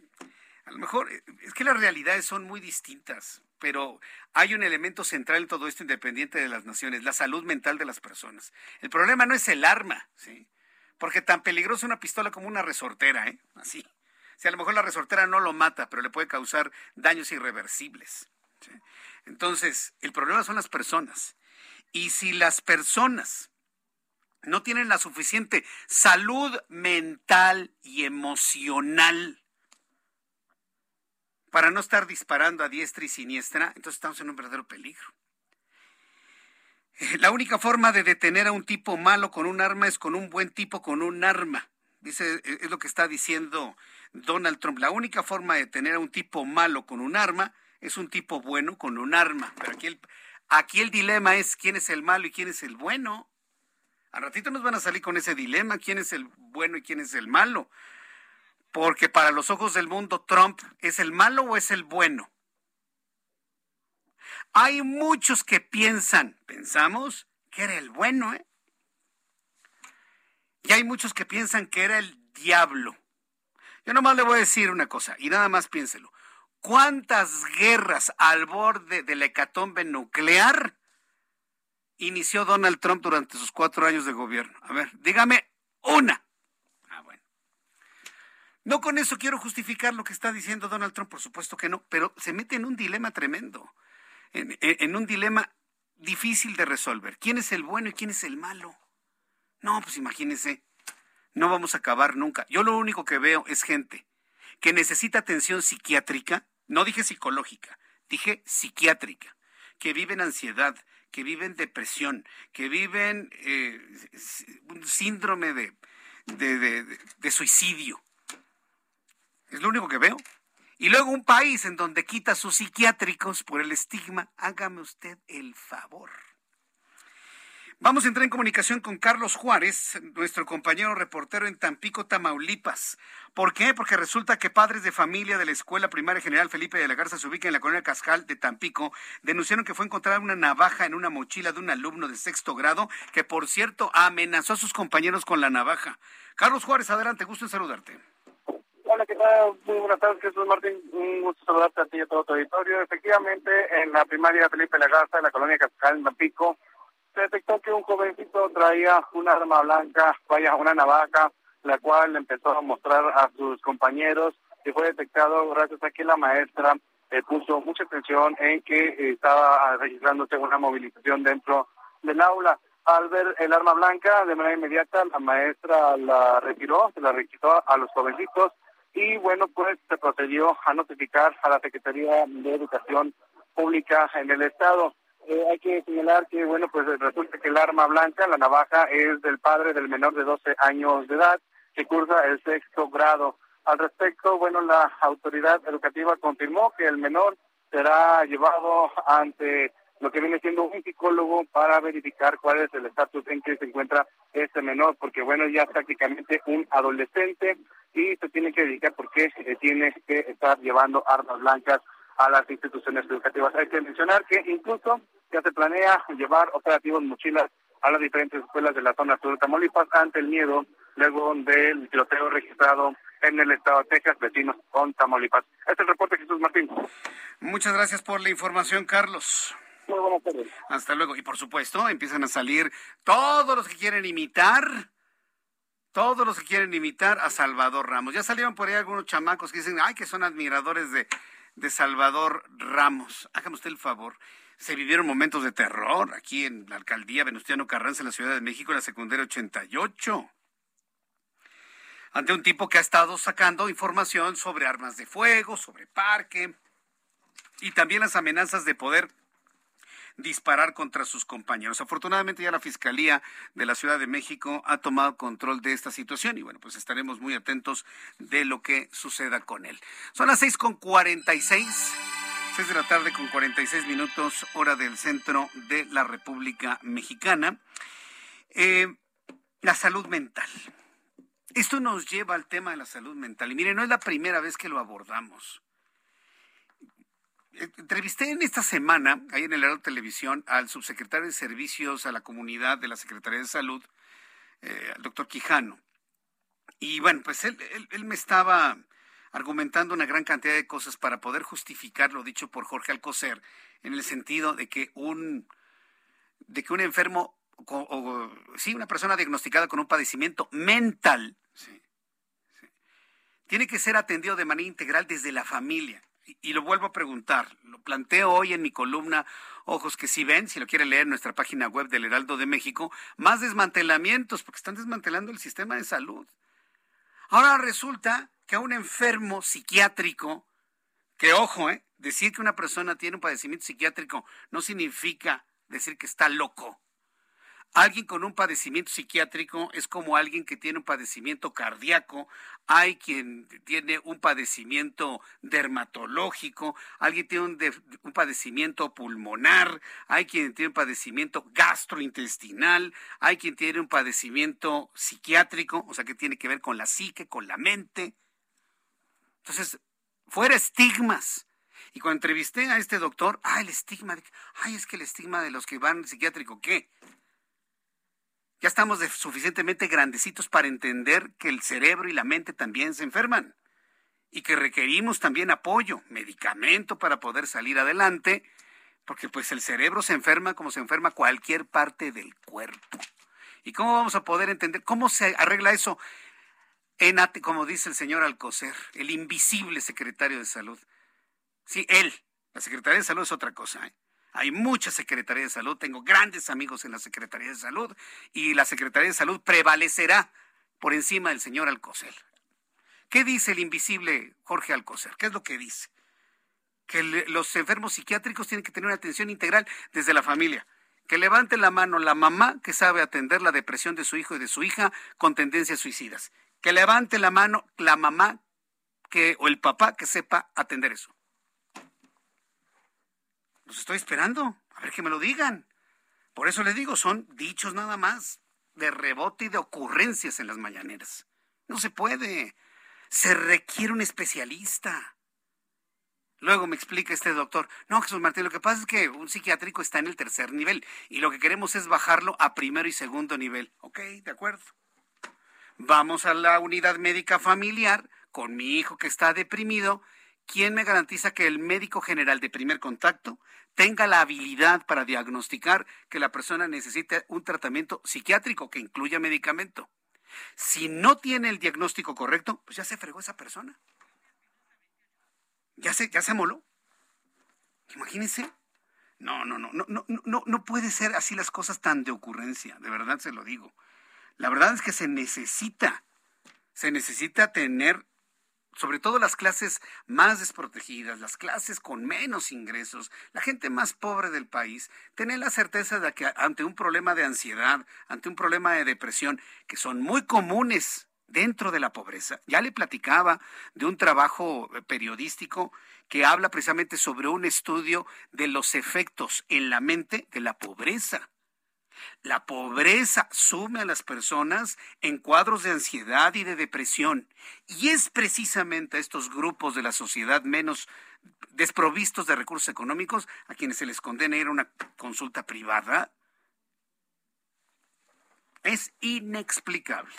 A: A lo mejor es que las realidades son muy distintas, pero hay un elemento central en todo esto independiente de las naciones, la salud mental de las personas. El problema no es el arma, ¿sí? Porque tan peligrosa una pistola como una resortera, ¿eh? Así. Si a lo mejor la resortera no lo mata, pero le puede causar daños irreversibles. Entonces, el problema son las personas. Y si las personas no tienen la suficiente salud mental y emocional para no estar disparando a diestra y siniestra, entonces estamos en un verdadero peligro. La única forma de detener a un tipo malo con un arma es con un buen tipo con un arma. Dice, es lo que está diciendo Donald Trump. La única forma de tener a un tipo malo con un arma es un tipo bueno con un arma. Pero aquí el, aquí el dilema es quién es el malo y quién es el bueno. Al ratito nos van a salir con ese dilema, quién es el bueno y quién es el malo. Porque para los ojos del mundo, Trump es el malo o es el bueno. Hay muchos que piensan, pensamos, que era el bueno, ¿eh? Y hay muchos que piensan que era el diablo. Yo nomás le voy a decir una cosa, y nada más piénselo. ¿Cuántas guerras al borde de la hecatombe nuclear inició Donald Trump durante sus cuatro años de gobierno? A ver, dígame una. Ah, bueno. No con eso quiero justificar lo que está diciendo Donald Trump, por supuesto que no, pero se mete en un dilema tremendo, en, en un dilema difícil de resolver. ¿Quién es el bueno y quién es el malo? No, pues imagínense, no vamos a acabar nunca. Yo lo único que veo es gente que necesita atención psiquiátrica, no dije psicológica, dije psiquiátrica, que vive en ansiedad, que vive en depresión, que viven eh, un síndrome de, de suicidio. Es lo único que veo. Y luego un país en donde quita sus psiquiátricos por el estigma, hágame usted el favor. Vamos a entrar en comunicación con Carlos Juárez, nuestro compañero reportero en Tampico, Tamaulipas. ¿Por qué? Porque resulta que padres de familia de la Escuela Primaria General Felipe de la Garza se ubica en la colonia Cascal de Tampico denunciaron que fue encontrada una navaja en una mochila de un alumno de sexto grado que, por cierto, amenazó a sus compañeros con la navaja. Carlos Juárez, adelante, gusto en saludarte.
J: Hola, ¿qué tal? Muy buenas tardes, Jesús Martín. Un gusto saludarte a ti y a todo tu auditorio. Efectivamente, en la primaria Felipe de la Garza, en la colonia Cascal, en Tampico, se detectó que un jovencito traía una arma blanca, vaya, una navaja, la cual empezó a mostrar a sus compañeros y fue detectado gracias a que la maestra eh, puso mucha atención en que estaba registrándose una movilización dentro del aula. Al ver el arma blanca, de manera inmediata, la maestra la retiró, se la requisó a los jovencitos y bueno, pues se procedió a notificar a la Secretaría de Educación Pública en el Estado. Eh, hay que señalar que, bueno, pues resulta que el arma blanca, la navaja, es del padre del menor de 12 años de edad que cursa el sexto grado. Al respecto, bueno, la autoridad educativa confirmó que el menor será llevado ante lo que viene siendo un psicólogo para verificar cuál es el estatus en que se encuentra este menor, porque bueno, ya es prácticamente un adolescente y se tiene que dedicar porque eh, tiene que estar llevando armas blancas a las instituciones educativas. Hay que mencionar que incluso ya se planea llevar operativos mochilas a las diferentes escuelas de la zona sur de Tamaulipas ante el miedo luego del tiroteo registrado en el estado de Texas, vecinos con Tamaulipas. Este es el reporte, Jesús Martín.
A: Muchas gracias por la información, Carlos.
J: Muy buenas tardes.
A: Hasta luego. Y por supuesto, empiezan a salir todos los que quieren imitar, todos los que quieren imitar a Salvador Ramos. Ya salieron por ahí algunos chamacos que dicen, ay, que son admiradores de, de Salvador Ramos. Hágame usted el favor. Se vivieron momentos de terror aquí en la alcaldía Venustiano Carranza, en la Ciudad de México, en la secundaria 88. Ante un tipo que ha estado sacando información sobre armas de fuego, sobre parque y también las amenazas de poder disparar contra sus compañeros. Afortunadamente ya la Fiscalía de la Ciudad de México ha tomado control de esta situación y bueno, pues estaremos muy atentos de lo que suceda con él. Son las seis con cuarenta y seis. 6 de la tarde con 46 minutos, hora del centro de la República Mexicana. Eh, la salud mental. Esto nos lleva al tema de la salud mental. Y mire, no es la primera vez que lo abordamos. Entrevisté en esta semana, ahí en el Heraldo Televisión, al subsecretario de Servicios a la Comunidad de la Secretaría de Salud, eh, al doctor Quijano. Y bueno, pues él, él me estaba argumentando una gran cantidad de cosas para poder justificar lo dicho por Jorge Alcocer, en el sentido de que un, de que un enfermo, o, sí, una persona diagnosticada con un padecimiento mental, tiene que ser atendido de manera integral desde la familia. Y, lo vuelvo a preguntar, lo planteo hoy en mi columna Ojos que si ven, si lo quiere leer en nuestra página web del Heraldo de México, más desmantelamientos, porque están desmantelando el sistema de salud. Ahora resulta que a un enfermo psiquiátrico, que ojo, ¿eh? decir que una persona tiene un padecimiento psiquiátrico no significa decir que está loco. Alguien con un padecimiento psiquiátrico es como alguien que tiene un padecimiento cardíaco, hay quien tiene un padecimiento dermatológico, alguien tiene un, padecimiento pulmonar, hay quien tiene un padecimiento gastrointestinal, hay quien tiene un padecimiento psiquiátrico, o sea, que tiene que ver con la psique, con la mente. Entonces, fuera estigmas. Y cuando entrevisté a este doctor, ah, el estigma, de, ay, es que el estigma de los que van psiquiátrico, ¿qué? Ya estamos suficientemente grandecitos para entender que el cerebro y la mente también se enferman y que requerimos también apoyo, medicamento para poder salir adelante, porque pues el cerebro se enferma como se enferma cualquier parte del cuerpo. ¿Y cómo vamos a poder entender cómo se arregla eso? En, como dice el señor Alcocer, el invisible secretario de salud. Sí, él. La Secretaría de Salud es otra cosa. ¿eh? Hay mucha Secretaría de Salud, tengo grandes amigos en la Secretaría de Salud y la Secretaría de Salud prevalecerá por encima del señor Alcocer. ¿Qué dice el invisible Jorge Alcocer? ¿Qué es lo que dice? Que los enfermos psiquiátricos tienen que tener una atención integral desde la familia. Que levante la mano la mamá que sabe atender la depresión de su hijo y de su hija con tendencias suicidas. Que levante la mano la mamá que, o el papá que sepa atender eso. Los estoy esperando. A ver que me lo digan. Por eso les digo, son dichos nada más de rebote y de ocurrencias en las mañaneras. No se puede. Se requiere un especialista. Luego me explica este doctor, no, Jesús Martín, lo que pasa es que un psiquiátrico está en el tercer nivel y lo que queremos es bajarlo a primero y segundo nivel. Ok, de acuerdo. Vamos a la unidad médica familiar con mi hijo que está deprimido. ¿Quién me garantiza que el médico general de primer contacto tenga la habilidad para diagnosticar que la persona necesita un tratamiento psiquiátrico que incluya medicamento? Si no tiene el diagnóstico correcto, pues ya se fregó esa persona. Ya se, ya se moló. Imagínense. No, no, no, no, no, no, no puede ser así las cosas tan de ocurrencia, de verdad se lo digo. La verdad es que se necesita, se necesita tener sobre todo las clases más desprotegidas, las clases con menos ingresos, la gente más pobre del país, tener la certeza de que ante un problema de ansiedad, ante un problema de depresión, que son muy comunes dentro de la pobreza. Ya le platicaba de un trabajo periodístico que habla precisamente sobre un estudio de los efectos en la mente de la pobreza. La pobreza sume a las personas en cuadros de ansiedad y de depresión. Y es precisamente a estos grupos de la sociedad menos desprovistos de recursos económicos a quienes se les condena ir a una consulta privada. Es inexplicable.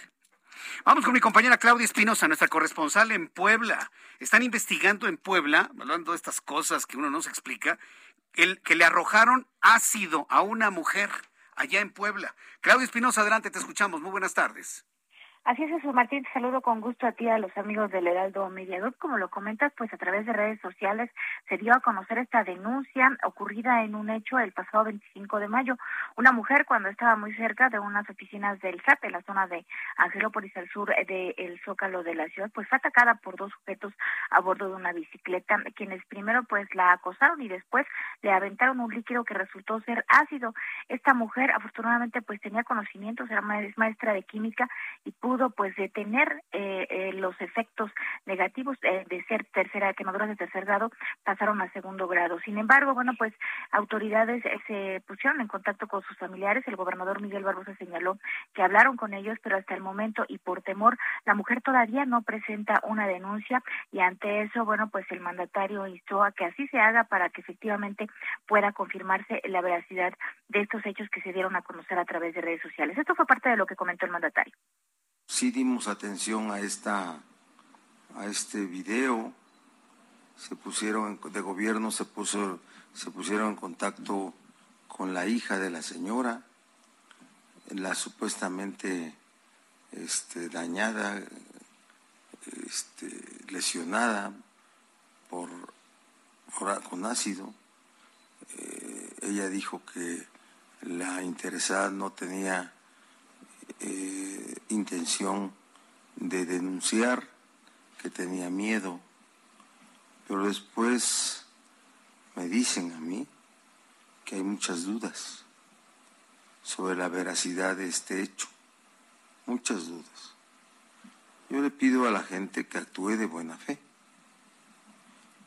A: Vamos con mi compañera Claudia Espinosa, nuestra corresponsal en Puebla. Están investigando en Puebla, hablando de estas cosas que uno no se explica, el, que le arrojaron ácido a una mujer allá en Puebla. Claudio Espinosa, adelante, te escuchamos. Muy buenas tardes.
K: Así es, Jesús Martín, te saludo con gusto a ti, a los amigos del Heraldo Media Como lo comentas, pues a través de redes sociales se dio a conocer esta denuncia ocurrida en un hecho el pasado 25 de mayo. Una mujer, cuando estaba muy cerca de unas oficinas del SAT, en la zona de Angelópolis, al sur del Zócalo de la ciudad, pues fue atacada por dos sujetos a bordo de una bicicleta, quienes primero pues la acosaron y después le aventaron un líquido que resultó ser ácido. Esta mujer, afortunadamente, pues tenía conocimientos, era maestra de química y pudo pues detener eh, eh, los efectos negativos eh, de ser tercera quemaduras de tercer grado pasaron a segundo grado. Sin embargo, bueno, pues autoridades se pusieron en contacto con sus familiares. El gobernador Miguel Barbosa señaló que hablaron con ellos, pero hasta el momento y por temor, la mujer todavía no presenta una denuncia y ante eso, bueno, pues el mandatario instó a que así se haga para que efectivamente pueda confirmarse la veracidad de estos hechos que se dieron a conocer a través de redes sociales. Esto fue parte de lo que comentó el mandatario
L: sí dimos atención a esta a este video. Se pusieron de gobierno se puso se pusieron en contacto con la hija de la señora la supuestamente este, dañada este, lesionada por, con ácido. Eh, ella dijo que la interesada no tenía eh, intención de denunciar, que tenía miedo, pero después me dicen a mí que hay muchas dudas sobre la veracidad de este hecho, muchas dudas. Yo le pido a la gente que actúe de buena fe,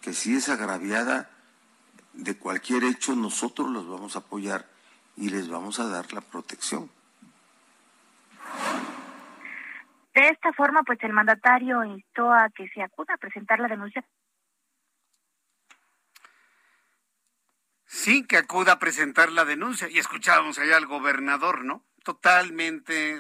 L: que si es agraviada de cualquier hecho, nosotros los vamos a apoyar y les vamos a dar la protección.
K: De esta forma, pues el mandatario instó a que se acuda a presentar la denuncia
A: Sí, que acuda a presentar la denuncia. Y escuchábamos allá al gobernador, ¿no? Totalmente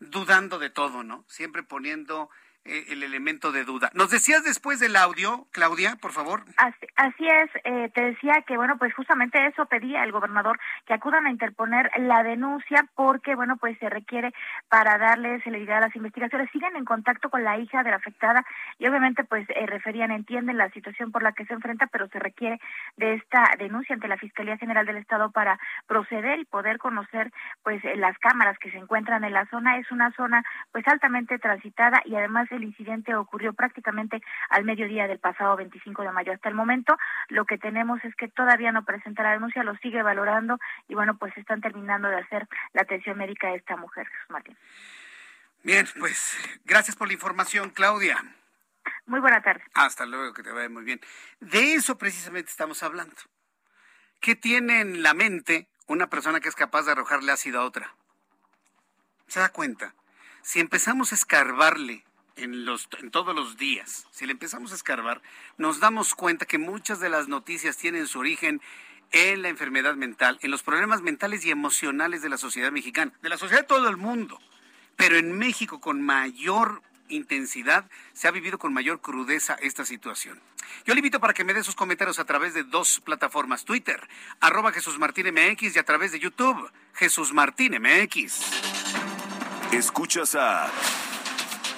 A: dudando de todo, ¿no? Siempre poniendo el elemento de duda. ¿Nos decías después del audio, Claudia, por favor?
K: Así, es, eh, te decía que, bueno, pues justamente eso pedía el gobernador, que acudan a interponer la denuncia porque, bueno, pues se requiere para darle celeridad a las investigaciones. Siguen en contacto con la hija de la afectada y obviamente, pues, eh, referían, entienden la situación por la que se enfrenta, pero se requiere de esta denuncia ante la Fiscalía General del Estado para proceder y poder conocer, pues, las cámaras que se encuentran en la zona. Es una zona, pues, altamente transitada y además el incidente ocurrió prácticamente al mediodía del pasado 25 de mayo. Hasta el momento lo que tenemos es que todavía no presenta la denuncia, lo sigue valorando y bueno, pues están terminando de hacer la atención médica a esta mujer, Jesús Martín.
A: Bien, pues gracias por la información, Claudia.
K: Muy buena tarde.
A: Hasta luego, que te vaya muy bien. De eso precisamente estamos hablando. ¿Qué tiene en la mente una persona que es capaz de arrojarle ácido a otra? ¿Se da cuenta? Si empezamos a escarbarle en, todos los días, si le empezamos a escarbar, nos damos cuenta que muchas de las noticias tienen su origen en la enfermedad mental, en los problemas mentales y emocionales de la sociedad mexicana, de la sociedad de todo el mundo. Pero en México con mayor intensidad se ha vivido con mayor crudeza esta situación. Yo le invito para que me dé sus comentarios a través de dos plataformas, Twitter, arroba Jesús Martín MX y a través de YouTube, Jesús Martín MX.
G: Escuchas a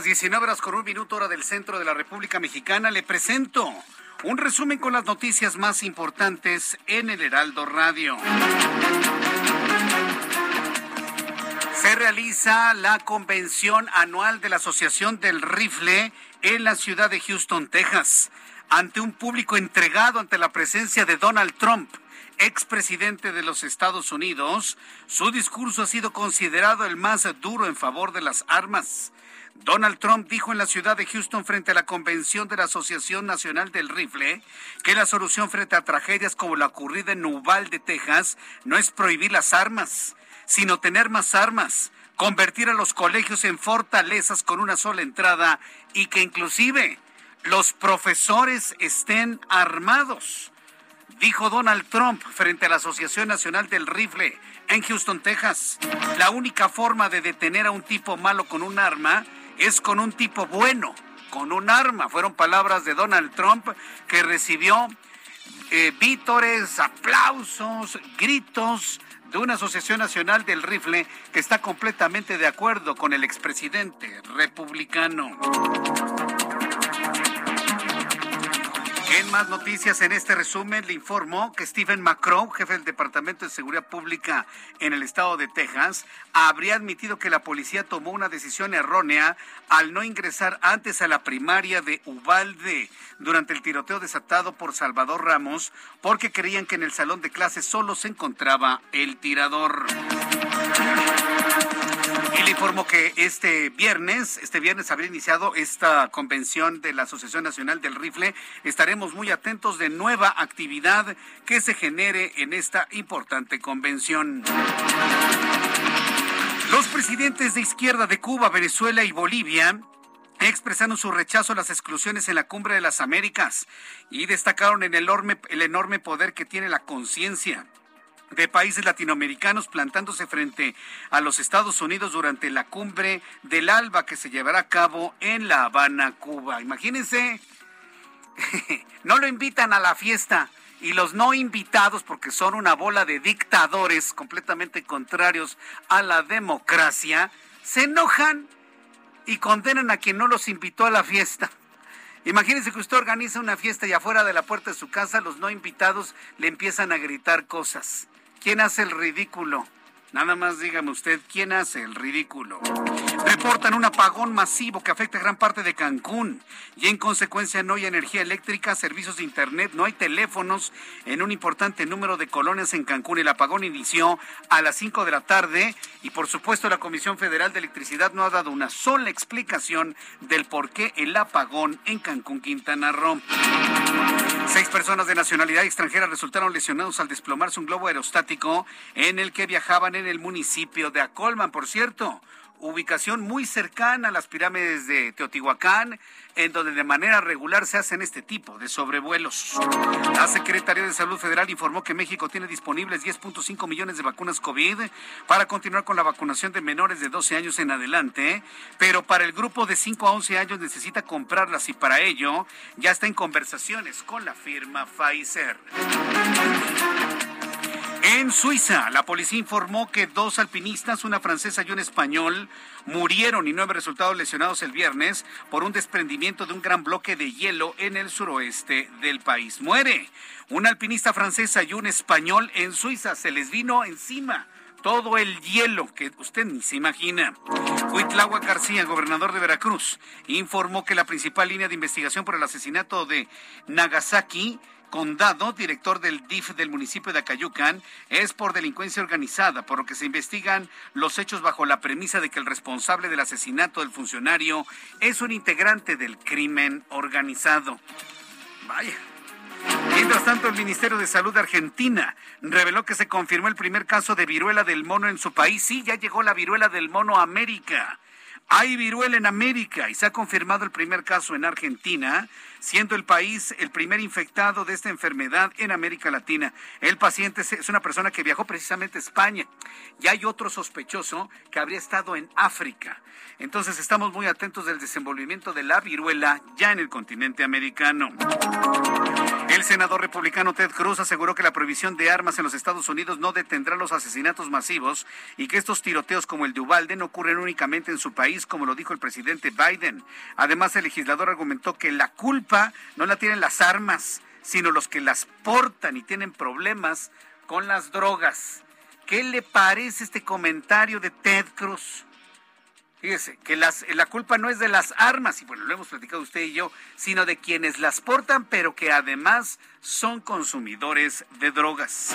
A: Las 19 horas con un minuto hora del centro de la República Mexicana. Le presento un resumen con las noticias más importantes en el Heraldo Radio. Se realiza la convención anual de la Asociación del Rifle en la ciudad de Houston, Texas, ante un público entregado ante la presencia de Donald Trump expresidente de los Estados Unidos, su discurso ha sido considerado el más duro en favor de las armas. Donald Trump dijo en la ciudad de Houston frente a la convención de la Asociación Nacional del Rifle que la solución frente a tragedias como la ocurrida en Uvalde, Texas, no es prohibir las armas, sino tener más armas, convertir a los colegios en fortalezas con una sola entrada y que inclusive los profesores estén armados dijo Donald Trump frente a la Asociación Nacional del Rifle en Houston, Texas. La única forma de detener a un tipo malo con un arma es con un tipo bueno, con un arma. Fueron palabras de Donald Trump que recibió eh, vítores, aplausos, gritos de una Asociación Nacional del Rifle que está completamente de acuerdo con el expresidente republicano. En más noticias en este resumen le informó que Stephen McCrow, jefe del Departamento de Seguridad Pública en el estado de Texas, habría admitido que la policía tomó una decisión errónea al no ingresar antes a la primaria de Uvalde durante el tiroteo desatado por Salvador Ramos porque creían que en el salón de clases solo se encontraba el tirador. Y le informo que este viernes, este viernes habría iniciado esta convención de la Asociación Nacional del Rifle. Estaremos muy atentos de nueva actividad que se genere en esta importante convención. Los presidentes de izquierda de Cuba, Venezuela y Bolivia expresaron su rechazo a las exclusiones en la cumbre de las Américas y destacaron el enorme, el enorme poder que tiene la conciencia de países latinoamericanos plantándose frente a los Estados Unidos durante la cumbre del ALBA que se llevará a cabo en La Habana, Cuba. Imagínense, no lo invitan a la fiesta y los no invitados, porque son una bola de dictadores completamente contrarios a la democracia, se enojan y condenan a quien no los invitó a la fiesta. Imagínense que usted organiza una fiesta y afuera de la puerta de su casa los no invitados le empiezan a gritar cosas. ¿Quién hace el ridículo? Nada más dígame usted, ¿quién hace el ridículo? Reportan un apagón masivo que afecta a gran parte de Cancún y en consecuencia no hay energía eléctrica, servicios de internet, no hay teléfonos en un importante número de colonias en Cancún. El apagón inició a las 5 de la tarde y por supuesto la Comisión Federal de Electricidad no ha dado una sola explicación del por qué el apagón en Cancún, Quintana Roo. Seis personas de nacionalidad extranjera resultaron lesionados al desplomarse un globo aerostático en el que viajaban en el municipio de Acolman, por cierto ubicación muy cercana a las pirámides de Teotihuacán, en donde de manera regular se hacen este tipo de sobrevuelos. La Secretaría de Salud Federal informó que México tiene disponibles 10.5 millones de vacunas COVID para continuar con la vacunación de menores de 12 años en adelante, pero para el grupo de 5 a 11 años necesita comprarlas y para ello ya está en conversaciones con la firma Pfizer. En Suiza, la policía informó que dos alpinistas, una francesa y un español, murieron y nueve resultados lesionados el viernes por un desprendimiento de un gran bloque de hielo en el suroeste del país. Muere una alpinista francesa y un español en Suiza. Se les vino encima todo el hielo que usted ni se imagina. Huitlagua García, gobernador de Veracruz, informó que la principal línea de investigación por el asesinato de Nagasaki Condado, director del DIF del municipio de Acayucan, es por delincuencia organizada, por lo que se investigan los hechos bajo la premisa de que el responsable del asesinato del funcionario es un integrante del crimen organizado. Vaya. Mientras tanto, el Ministerio de Salud de Argentina reveló que se confirmó el primer caso de viruela del mono en su país. Sí, ya llegó la viruela del mono a América. Hay viruela en América y se ha confirmado el primer caso en Argentina, siendo el país el primer infectado de esta enfermedad en América Latina. El paciente es una persona que viajó precisamente a España. Y hay otro sospechoso que habría estado en África. Entonces estamos muy atentos del desenvolvimiento de la viruela ya en el continente americano. El senador republicano Ted Cruz aseguró que la prohibición de armas en los Estados Unidos no detendrá los asesinatos masivos y que estos tiroteos como el de Ubalde no ocurren únicamente en su país, como lo dijo el presidente Biden. Además, el legislador argumentó que la culpa no la tienen las armas, sino los que las portan y tienen problemas con las drogas. ¿Qué le parece este comentario de Ted Cruz? Fíjese, que las, la culpa no es de las armas, y bueno, lo hemos platicado usted y yo, sino de quienes las portan, pero que además son consumidores de drogas.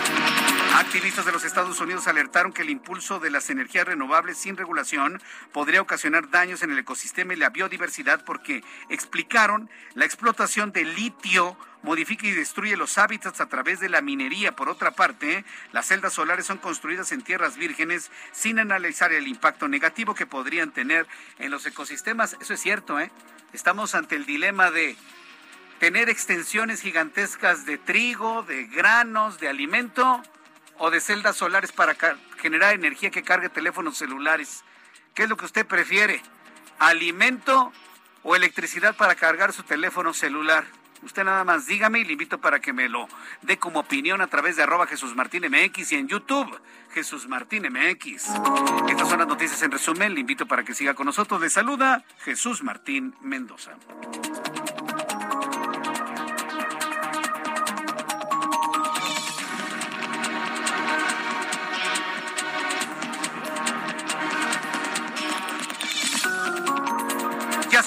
A: Activistas de los Estados Unidos alertaron que el impulso de las energías renovables sin regulación podría ocasionar daños en el ecosistema y la biodiversidad porque explicaron la explotación de litio modifica y destruye los hábitats a través de la minería. Por otra parte, las celdas solares son construidas en tierras vírgenes sin analizar el impacto negativo que podrían tener en los ecosistemas. Eso es cierto, ¿eh? Estamos ante el dilema de tener extensiones gigantescas de trigo, de granos, de alimento o de celdas solares para generar energía que cargue teléfonos celulares. ¿Qué es lo que usted prefiere? ¿Alimento o electricidad para cargar su teléfono celular? Usted nada más dígame y le invito para que me lo dé como opinión a través de arroba Jesús Martín MX y en YouTube Jesús Martín MX. Estas son las noticias en resumen. Le invito para que siga con nosotros. Le saluda Jesús Martín Mendoza.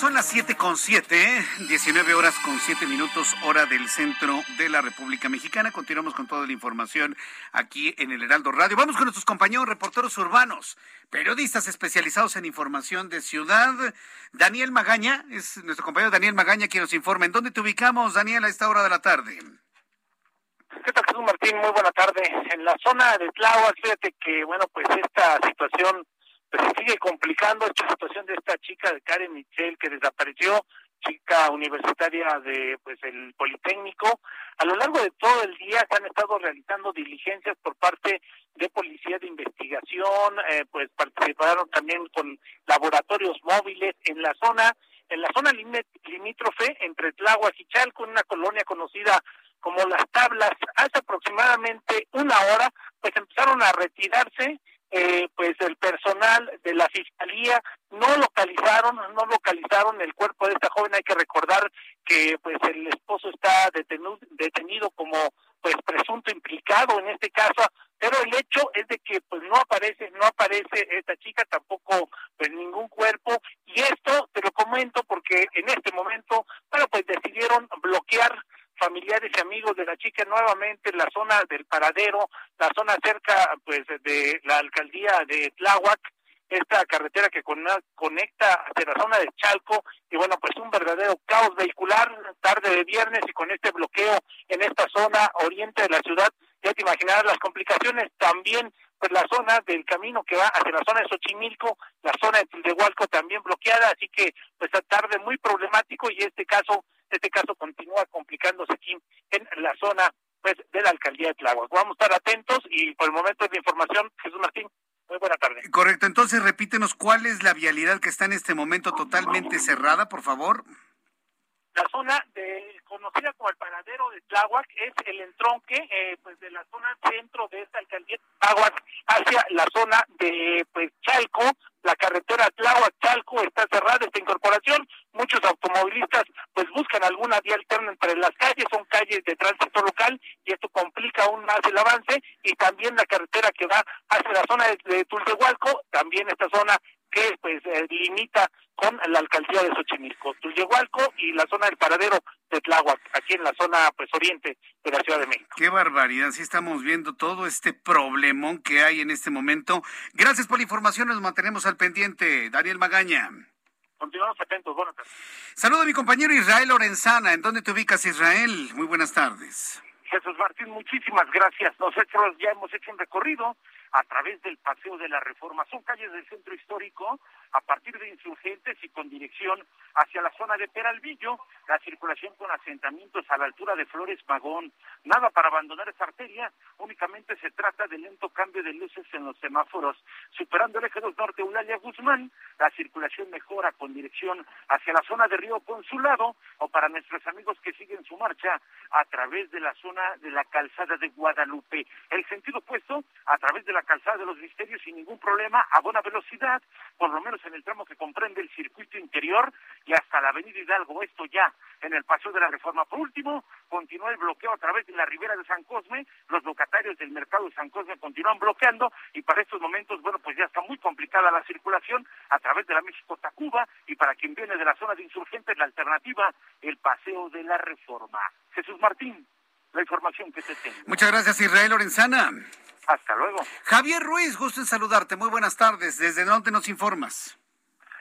A: Son las siete con siete, 19 horas con siete minutos, hora del centro de la República Mexicana. Continuamos con toda la información aquí en el Heraldo Radio. Vamos con nuestros compañeros reporteros urbanos, periodistas especializados en información de ciudad. Daniel Magaña, es nuestro compañero Daniel Magaña quien nos informa. ¿En dónde te ubicamos, Daniel, a esta hora de la tarde?
C: ¿Qué tal, Jesús Martín? Muy buena tarde. En la zona de Tláhuac, fíjate que, bueno, pues esta situación pues se sigue complicando esta situación de esta chica de Karen Michel que desapareció chica universitaria de pues el Politécnico. A lo largo de todo el día se han estado realizando diligencias por parte de policía de investigación, eh, pues participaron también con laboratorios móviles en la zona, en la zona limítrofe entre Tláhuac y Chalco, en una colonia conocida como Las Tablas. Hace aproximadamente una hora, pues empezaron a retirarse eh, pues el personal de la fiscalía no localizaron no localizaron el cuerpo de esta joven. Hay que recordar que pues el esposo está detenido, detenido como pues presunto implicado en este caso pero el hecho es de que pues no aparece no aparece esta chica tampoco pues ningún cuerpo. Y esto te lo comento porque en este momento bueno pues decidieron bloquear familiares y amigos de la chica nuevamente en la zona del paradero, la zona cerca pues de la alcaldía de Tláhuac, esta carretera que conecta hacia la zona de Chalco y bueno pues un verdadero caos vehicular tarde de viernes y con este bloqueo en esta zona oriente de la ciudad ya te imaginarás las complicaciones también pues la zona del camino que va hacia la zona de Xochimilco, la zona de Tildehualco también bloqueada, así que pues a tarde muy problemático y este caso este caso continúa complicándose aquí en la zona pues de la alcaldía de Tláhuac. Vamos a estar atentos y por el momento de información, Jesús Martín, muy buena tarde.
A: Correcto, entonces repítenos cuál es la vialidad que está en este momento totalmente cerrada, por favor.
C: La zona de, conocida como el paradero de Tláhuac es el entronque eh, pues de la zona centro de esta alcaldía de Tláhuac hacia la zona de pues Chalco, la carretera Tláhuac-Chalco está cerrada esta incorporación, muchos automovilistas pues buscan alguna vía alterna entre las calles, son calles de tránsito local y esto complica aún más el avance. Y también la carretera que va hacia la zona de, de Tultehualco, también esta zona que pues eh, limita con la alcaldía de Xochimilco, Tullehualco y la zona del paradero de Tláhuac, aquí en la zona pues oriente de la Ciudad de México.
A: Qué barbaridad, sí estamos viendo todo este problemón que hay en este momento. Gracias por la información, nos mantenemos al pendiente. Daniel Magaña.
C: Continuamos atentos, buenas tardes.
A: Saludo a mi compañero Israel Lorenzana. ¿En dónde te ubicas, Israel? Muy buenas tardes.
B: Jesús Martín, muchísimas gracias. Nosotros ya hemos hecho un recorrido a través del Paseo de la Reforma. Son calles del centro histórico a partir de insurgentes y con dirección hacia la zona de Peralvillo, la circulación con asentamientos a la altura de Flores Magón. Nada para abandonar esa arteria, únicamente se trata de lento cambio de luces en los semáforos. Superando el eje 2 norte Eulalia Guzmán, la circulación mejora con dirección hacia la zona de Río Consulado o para nuestros amigos que siguen su marcha a través de la zona de la calzada de Guadalupe. El sentido opuesto a través de la calzada de los misterios sin ningún problema a buena velocidad, por lo menos en el tramo que comprende el circuito interior y hasta la avenida Hidalgo, esto ya en el Paseo de la Reforma. Por último, continúa el bloqueo a través de la ribera de San Cosme, los locatarios del mercado de San Cosme continúan bloqueando y para estos momentos, bueno, pues ya está muy complicada la circulación a través de la México-Tacuba y para quien viene de la zona de insurgentes, la alternativa, el Paseo de la Reforma. Jesús Martín, la información que te tengo.
A: Muchas gracias, Israel Lorenzana.
B: Hasta luego.
A: Javier Ruiz, gusto en saludarte. Muy buenas tardes. ¿Desde dónde nos informas?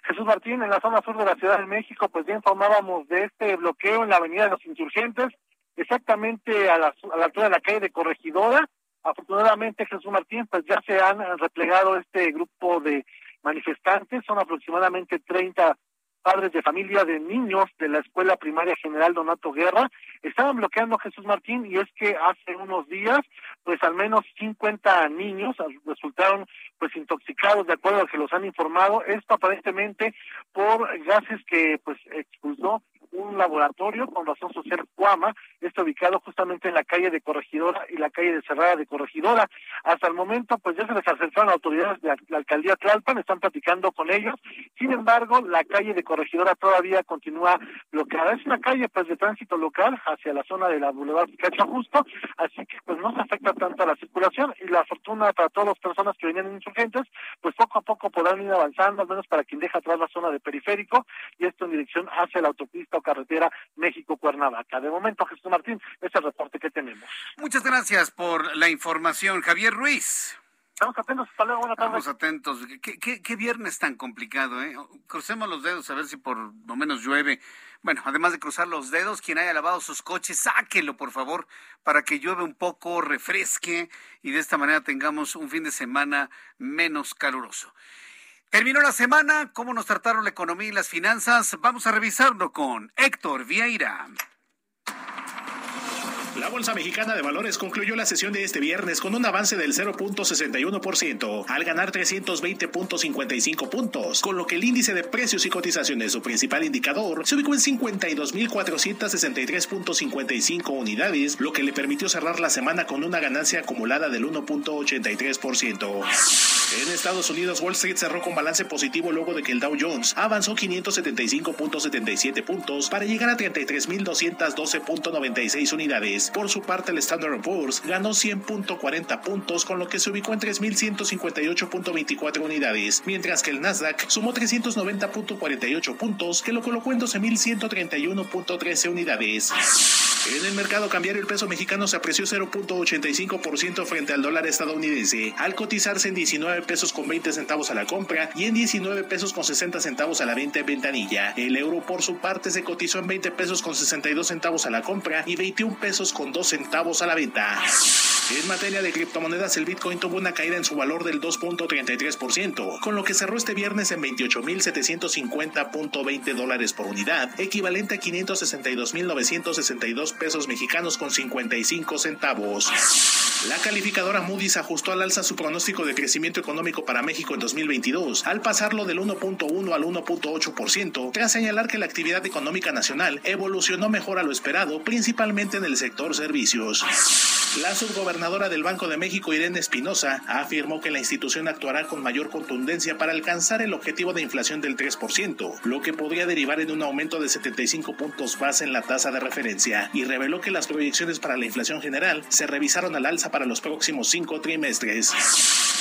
C: Jesús Martín, en la zona sur de la Ciudad de México, pues ya informábamos de este bloqueo en la Avenida de los Insurgentes, exactamente a la, a la altura de la calle de Corregidora. Afortunadamente, Jesús Martín, pues ya se han replegado este grupo de manifestantes, son aproximadamente 30 padres de familia de niños de la Escuela Primaria General Donato Guerra estaban bloqueando Jesús Martín y es que hace unos días pues al menos 50 niños resultaron pues intoxicados de acuerdo a lo que los han informado. Esto aparentemente por gases que pues expulsó un laboratorio con razón social Cuama, está ubicado justamente en la calle de Corregidora y la calle de Cerrada de Corregidora. Hasta el momento, pues ya se les acercaron autoridades de la alcaldía Tlalpan, están platicando con ellos. Sin embargo, la calle de Corregidora todavía continúa bloqueada. Es una calle pues de tránsito local hacia la zona de la Boulevard Picacho Justo, así que pues no se afecta tanto a la circulación y la fortuna para todas las personas que venían insurgentes, pues poco a poco podrán ir avanzando, al menos para quien deja atrás la zona de periférico y esto en dirección hacia la autopista carretera México-Cuernavaca. De momento, Jesús Martín, es el reporte que tenemos.
A: Muchas gracias por la información, Javier Ruiz.
C: Estamos atentos, hasta luego, buenas tardes.
A: Estamos atentos. ¿Qué, qué, qué viernes tan complicado, ¿eh? Crucemos los dedos a ver si por lo menos llueve. Bueno, además de cruzar los dedos, quien haya lavado sus coches, sáquelo, por favor, para que llueve un poco, refresque y de esta manera tengamos un fin de semana menos caluroso. Terminó la semana, ¿cómo nos trataron la economía y las finanzas? Vamos a revisarlo con Héctor Vieira.
M: La Bolsa Mexicana de Valores concluyó la sesión de este viernes con un avance del 0.61% al ganar 320.55 puntos, con lo que el índice de precios y cotizaciones, su principal indicador, se ubicó en 52.463.55 unidades, lo que le permitió cerrar la semana con una ganancia acumulada del 1.83%. En Estados Unidos, Wall Street cerró con balance positivo luego de que el Dow Jones avanzó 575.77 puntos para llegar a 33.212.96 unidades. Por su parte, el Standard Poor's ganó 100.40 puntos, con lo que se ubicó en 3.158.24 unidades, mientras que el Nasdaq sumó 390.48 puntos, que lo colocó en 12.131.13 unidades. En el mercado cambiario el peso mexicano se apreció 0.85% frente al dólar estadounidense, al cotizarse en 19 pesos con 20 centavos a la compra y en 19 pesos con 60 centavos a la venta en ventanilla. El euro por su parte se cotizó en 20 pesos con 62 centavos a la compra y 21 pesos con 2 centavos a la venta. En materia de criptomonedas, el Bitcoin tuvo una caída en su valor del 2.33%, con lo que cerró este viernes en 28.750.20 dólares por unidad, equivalente a 562.962 pesos mexicanos con 55 centavos. La calificadora Moody's ajustó al alza su pronóstico de crecimiento económico para México en 2022, al pasarlo del 1.1 al 1.8%, tras señalar que la actividad económica nacional evolucionó mejor a lo esperado, principalmente en el sector servicios. La subgobernadora del Banco de México, Irene Espinosa, afirmó que la institución actuará con mayor contundencia para alcanzar el objetivo de inflación del 3%, lo que podría derivar en un aumento de 75 puntos base en la tasa de referencia, y reveló que las proyecciones para la inflación general se revisaron al alza para los próximos cinco trimestres.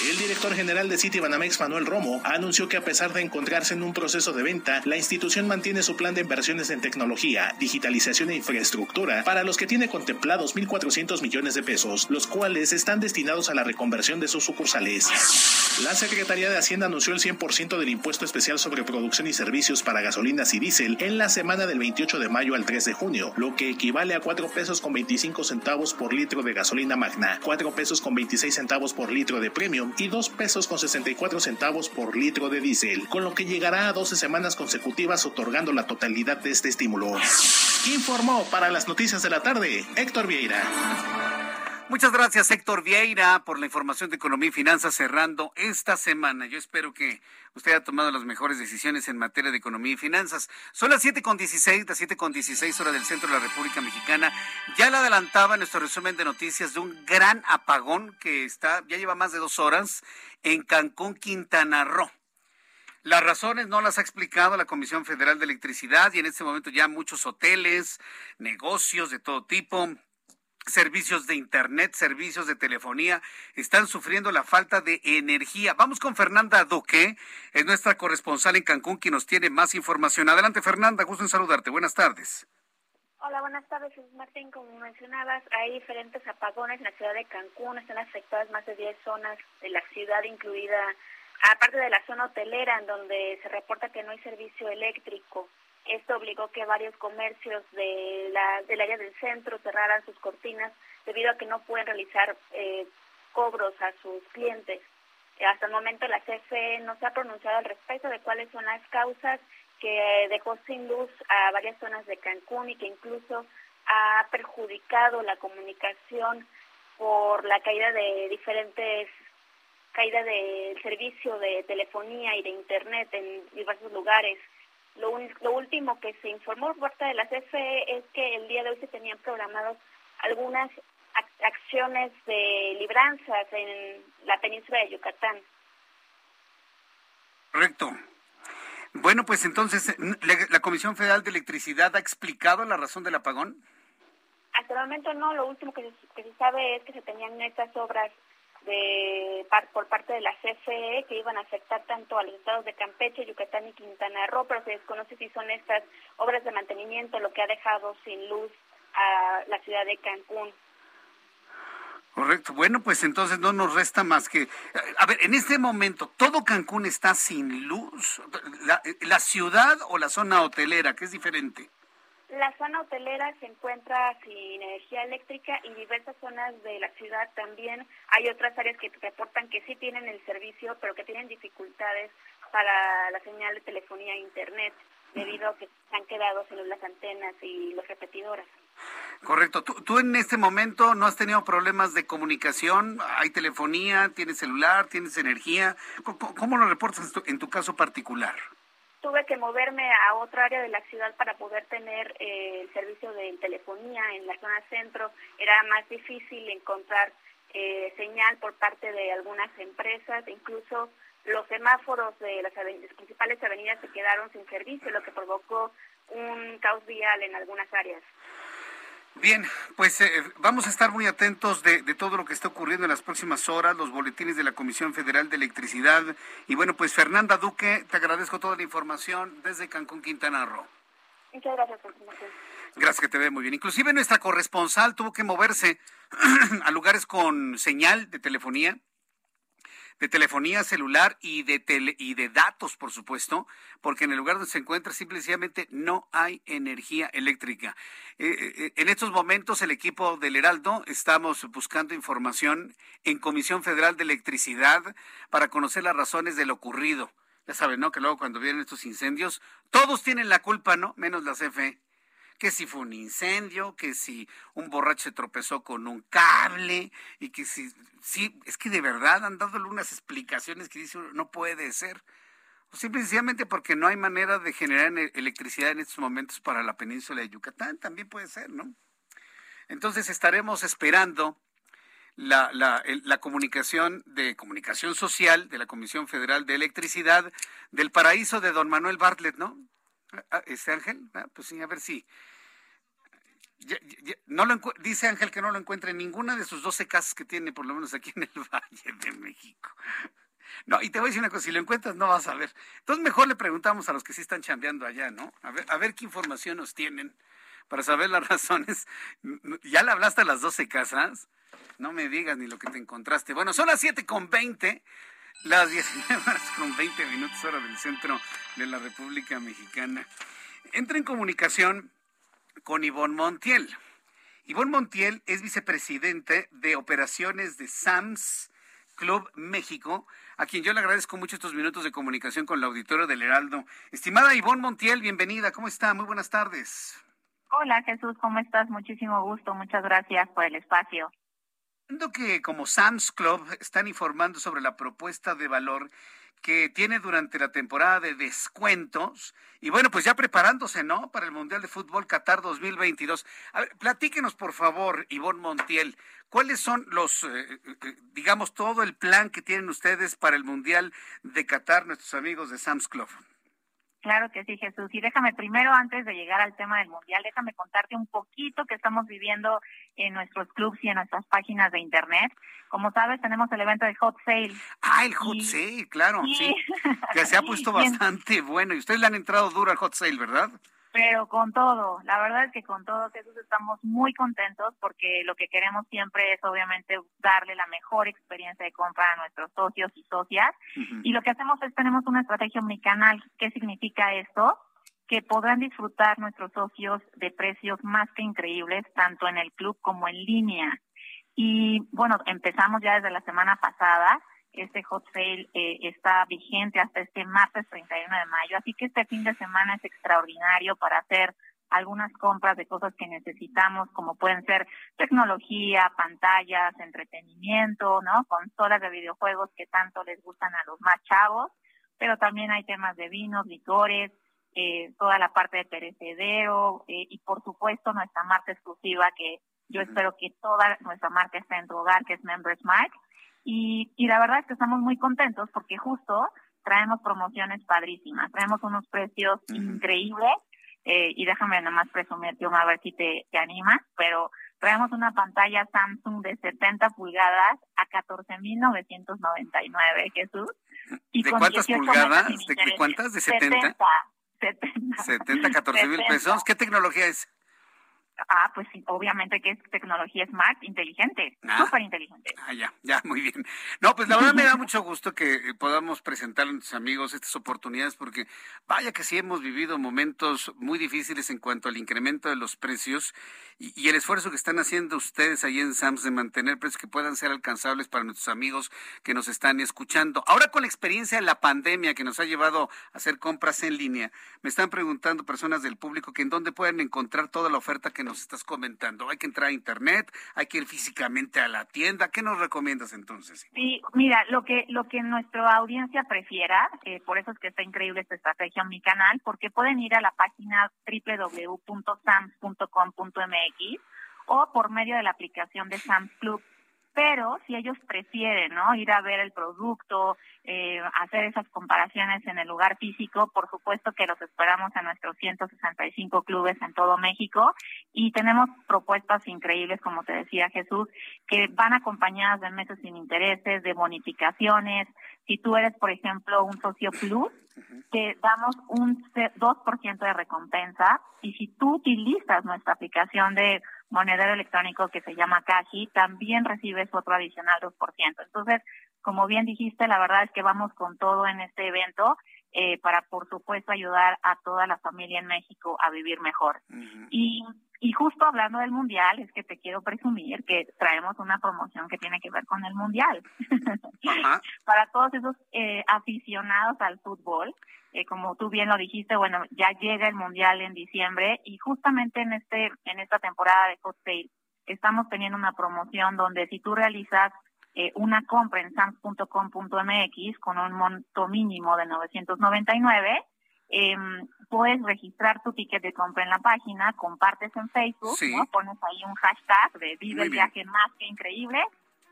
M: El director general de Citibanamex, Manuel Romo, anunció que a pesar de encontrarse en un proceso de venta, la institución mantiene su plan de inversiones en tecnología, digitalización e infraestructura, para los que tiene contemplados 1.400 millones de pesos, los cuales están destinados a la reconversión de sus sucursales. La Secretaría de Hacienda anunció el 100% del impuesto especial sobre producción y servicios para gasolinas y diésel en la semana del 28 de mayo al 3 de junio, lo que equivale a 4 pesos con 25 centavos por litro de gasolina magna, 4 pesos con 26 centavos por litro de premium y 2 pesos con 64 centavos por litro de diésel, con lo que llegará a 12 semanas consecutivas otorgando la totalidad de este estímulo. Informó para las noticias de la tarde Héctor Vieira.
A: Muchas gracias, Héctor Vieira, por la información de economía y finanzas cerrando esta semana. Yo espero que usted haya tomado las mejores decisiones en materia de economía y finanzas. Son las 7.16, las 7.16 horas del centro de la República Mexicana. Ya le adelantaba nuestro resumen de noticias de un gran apagón que está, ya lleva más de dos horas en Cancún, Quintana Roo. Las razones no las ha explicado la Comisión Federal de Electricidad y en este momento ya muchos hoteles, negocios de todo tipo, servicios de internet, servicios de telefonía, están sufriendo la falta de energía. Vamos con Fernanda Doque, es nuestra corresponsal en Cancún, quien nos tiene más información. Adelante, Fernanda, gusto en saludarte. Buenas tardes.
N: Hola, buenas tardes, Martín. Como mencionabas, hay diferentes apagones en la ciudad de Cancún. Están afectadas más de 10 zonas de la ciudad, incluida, aparte de la zona hotelera, en donde se reporta que no hay servicio eléctrico. Esto obligó que varios comercios de la, del área del centro cerraran sus cortinas debido a que no pueden realizar eh, cobros a sus clientes. Hasta el momento la CFE no se ha pronunciado al respecto de cuáles son las causas que dejó sin luz a varias zonas de Cancún y que incluso ha perjudicado la comunicación por la caída de diferentes caída del servicio de telefonía y de internet en diversos lugares. Lo, lo último que se informó por parte de la CFE es que el día de hoy se tenían programados algunas acciones de libranzas en la península de Yucatán.
A: Correcto. Bueno, pues entonces, ¿la Comisión Federal de Electricidad ha explicado la razón del apagón?
N: Hasta el momento no, lo último que se, que se sabe es que se tenían estas obras de por parte de la CFE que iban a afectar tanto a los estados de Campeche, Yucatán y Quintana Roo, pero se desconoce si son estas obras de mantenimiento lo que ha dejado sin luz a la ciudad de Cancún.
A: Correcto. Bueno, pues entonces no nos resta más que... A ver, en este momento, ¿todo Cancún está sin luz? ¿La, la ciudad o la zona hotelera, que es diferente?
N: La zona hotelera se encuentra sin energía eléctrica y diversas zonas de la ciudad también. Hay otras áreas que reportan que sí tienen el servicio, pero que tienen dificultades, para la señal de telefonía e internet, debido a que se han quedado sin las antenas y los repetidoras.
A: Correcto. ¿Tú, en este momento no has tenido problemas de comunicación? ¿Hay telefonía? ¿Tienes celular? ¿Tienes energía? ¿Cómo, lo reportas en tu, caso particular?
N: Tuve que moverme a otra área de la ciudad para poder tener eh, el servicio de telefonía en la zona centro. Era más difícil encontrar eh, señal por parte de algunas empresas, incluso los semáforos de las, las principales avenidas se quedaron sin servicio, lo que provocó un caos vial en algunas áreas.
A: Bien, pues eh, vamos a estar muy atentos de, todo lo que está ocurriendo en las próximas horas, los boletines de la Comisión Federal de Electricidad. Y bueno, pues Fernanda Duque, te agradezco toda la información desde Cancún, Quintana Roo.
N: Muchas gracias por información.
A: Gracias, que te ve muy bien. Inclusive nuestra corresponsal tuvo que moverse a lugares con señal de telefonía de telefonía celular y de tele, y de datos, por supuesto, porque en el lugar donde se encuentra simplemente no hay energía eléctrica. Eh, eh, en estos momentos el equipo del Heraldo estamos buscando información en Comisión Federal de Electricidad para conocer las razones de lo ocurrido. Ya saben, ¿no? Que luego cuando vienen estos incendios, todos tienen la culpa, ¿no? Menos la CFE que si fue un incendio, que si un borracho tropezó con un cable y que si, sí, es que de verdad han dado unas explicaciones que dicen no puede ser. O simplemente porque no hay manera de generar electricidad en estos momentos para la península de Yucatán, también puede ser, ¿no? Entonces estaremos esperando la, la, la, comunicación de comunicación social de la Comisión Federal de Electricidad del paraíso de don Manuel Bartlett, ¿no? Ah, ¿Este Ángel? Ah, pues sí, a ver si. no lo dice Ángel que no lo encuentra en ninguna de sus 12 casas que tiene, por lo menos aquí en el Valle de México. No, y te voy a decir una cosa, si lo encuentras no vas a ver. Entonces mejor le preguntamos a los que sí están chambeando allá, ¿no? A ver, a ver qué información nos tienen para saber las razones. ¿Ya le hablaste a las 12 casas? No me digas ni lo que te encontraste. Bueno, son las 7 con 20. Las 19 horas con 20 minutos hora del centro de la República Mexicana. Entra en comunicación con Ivonne Montiel. Ivonne Montiel es vicepresidente de operaciones de SAMS Club México, a quien yo le agradezco mucho estos minutos de comunicación con el auditorio del Heraldo. Estimada Ivonne Montiel, bienvenida. ¿Cómo está? Muy buenas tardes.
K: Hola Jesús, ¿cómo estás? Muchísimo gusto. Muchas gracias por el espacio
A: que como Sam's Club están informando sobre la propuesta de valor que tiene durante la temporada de descuentos y bueno, pues ya preparándose, ¿no? Para el Mundial de Fútbol Qatar 2022. A ver, platíquenos por favor, Ivonne Montiel, ¿cuáles son los, eh, eh, eh, digamos, todo el plan que tienen ustedes para el Mundial de Qatar, nuestros amigos de Sam's Club?
K: Claro que sí, Jesús. Y déjame primero, antes de llegar al tema del Mundial, déjame contarte un poquito que estamos viviendo en nuestros clubs y en nuestras páginas de Internet. Como sabes, tenemos el evento de Hot Sale.
A: Ah, el Hot Sale, claro, sí. Que se ha puesto bastante bueno. Y ustedes le han entrado duro al Hot Sale, ¿verdad?
K: Pero con todo, la verdad es que con todo Jesús estamos muy contentos porque lo que queremos siempre es obviamente darle la mejor experiencia de compra a nuestros socios y socias. Y lo que hacemos es tenemos una estrategia omnicanal. ¿Qué significa esto? Que podrán disfrutar nuestros socios de precios más que increíbles, tanto en el club como en línea. Y bueno, empezamos ya desde la semana pasada este hot sale eh, está vigente hasta este martes 31 de mayo, así que este fin de semana es extraordinario para hacer algunas compras de cosas que necesitamos, como pueden ser tecnología, pantallas, entretenimiento, ¿no? Consolas de videojuegos que tanto les gustan a los más chavos, pero también hay temas de vinos, licores, eh, toda la parte de perecedero eh, y por supuesto nuestra marca exclusiva que yo espero que toda nuestra marca esté en tu hogar, que es Members Mark. Y, y la verdad es que estamos muy contentos porque justo traemos promociones padrísimas, traemos unos precios increíbles eh, y déjame nada más presumirte a ver si te, te animas, pero traemos una pantalla Samsung de 70 pulgadas a 14.999, Jesús.
A: Y ¿De cuántas pulgadas? ¿De, cuántas? ¿De 70? 70. 70, 14 mil pesos. ¿Qué tecnología es?
K: Ah, pues sí, obviamente que es tecnología smart, inteligente,
A: Ah.
K: súper inteligente.
A: Ah, ya, ya, muy bien. No, pues la verdad me da mucho gusto que eh, podamos presentar a nuestros amigos estas oportunidades porque vaya que sí hemos vivido momentos muy difíciles en cuanto al incremento de los precios y, y el esfuerzo que están haciendo ustedes ahí en SAMS de mantener precios que puedan ser alcanzables para nuestros amigos que nos están escuchando. Ahora con la experiencia de la pandemia que nos ha llevado a hacer compras en línea, me están preguntando personas del público que en dónde pueden encontrar toda la oferta que nos estás comentando. Hay que entrar a internet, hay que ir físicamente a la tienda. ¿Qué nos recomiendas entonces?
K: Sí, mira, lo que lo que nuestra audiencia prefiera, eh, por eso es que está increíble esta estrategia en mi canal, porque pueden ir a la página www.sams.com.mx o por medio de la aplicación de Sams Club. Pero si ellos prefieren, ¿no? Ir a ver el producto, eh, hacer esas comparaciones en el lugar físico, por supuesto que los esperamos en nuestros 165 clubes en todo México y tenemos propuestas increíbles, como te decía Jesús, que van acompañadas de meses sin intereses, de bonificaciones. Si tú eres, por ejemplo, un socio plus, te damos un ce- 2% de recompensa y si tú utilizas nuestra aplicación de monedero electrónico que se llama Cashi, también recibes otro adicional 2%. Entonces, como bien dijiste, la verdad es que vamos con todo en este evento eh, para, por supuesto, ayudar a toda la familia en México a vivir mejor. Y, y justo hablando del Mundial, es que te quiero presumir que traemos una promoción que tiene que ver con el Mundial. Para todos esos eh, aficionados al fútbol, eh, como tú bien lo dijiste, bueno, ya llega el Mundial en diciembre y justamente en este en esta temporada de Hot Sale estamos teniendo una promoción donde si tú realizas eh, una compra en sams.com.mx con un monto mínimo de 999, eh, puedes registrar tu ticket de compra en la página, compartes en Facebook,
A: Sí.
K: ¿no? pones ahí un hashtag de vive el viaje más que increíble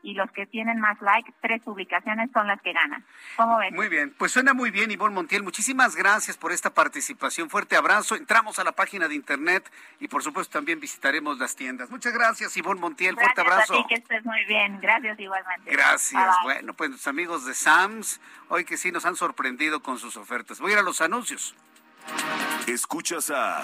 K: y los que tienen más like, tres publicaciones son las que ganan. ¿Cómo ves?
A: Muy bien, pues suena muy bien, Ivonne Montiel. Muchísimas gracias por esta participación. Fuerte abrazo. Entramos a la página de internet y por supuesto también visitaremos las tiendas. Muchas gracias, Ivonne Montiel. Fuerte
K: Gracias
A: abrazo.
K: a ti, que estés muy bien. Gracias igualmente.
A: Gracias.
K: Bye, bye.
A: Bueno, pues los amigos de Sams, hoy que sí nos han sorprendido con sus ofertas. Voy a ir a los anuncios.
G: Escuchas a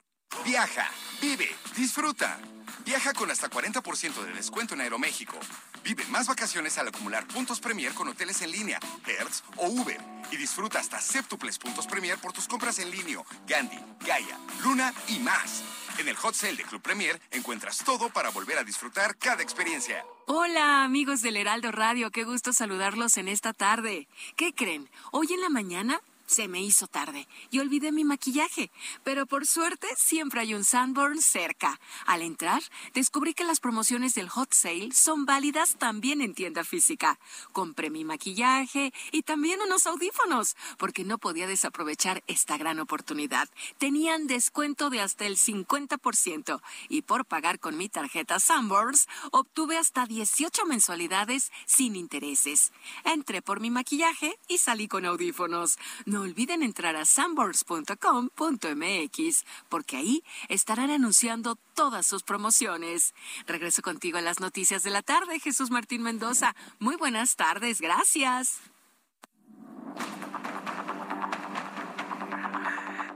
O: Viaja, vive, disfruta. Viaja con hasta 40% de descuento en Aeroméxico. Vive más vacaciones al acumular puntos Premier con hoteles en línea, Hertz o Uber. Y disfruta hasta séptuples puntos Premier por tus compras en línea, Gandhi, Gaia, Luna y más. En el Hot Sale de Club Premier encuentras todo para volver a disfrutar cada experiencia.
P: Hola amigos del Heraldo Radio, qué gusto saludarlos en esta tarde. ¿Qué creen? Hoy en la mañana se me hizo tarde y olvidé mi maquillaje, pero por suerte siempre hay un Sanborn cerca. Al entrar, descubrí que las promociones del Hot Sale son válidas también en tienda física. Compré mi maquillaje y también unos audífonos, porque no podía desaprovechar esta gran oportunidad. Tenían descuento de hasta el 50% y por pagar con mi tarjeta Sanborns obtuve hasta 18 mensualidades sin intereses. Entré por mi maquillaje y salí con audífonos. No olviden entrar a sanborns.com.mx porque ahí estarán anunciando todas sus promociones. Regreso contigo a las noticias de la tarde, Jesús Martín Mendoza. Muy buenas tardes, gracias.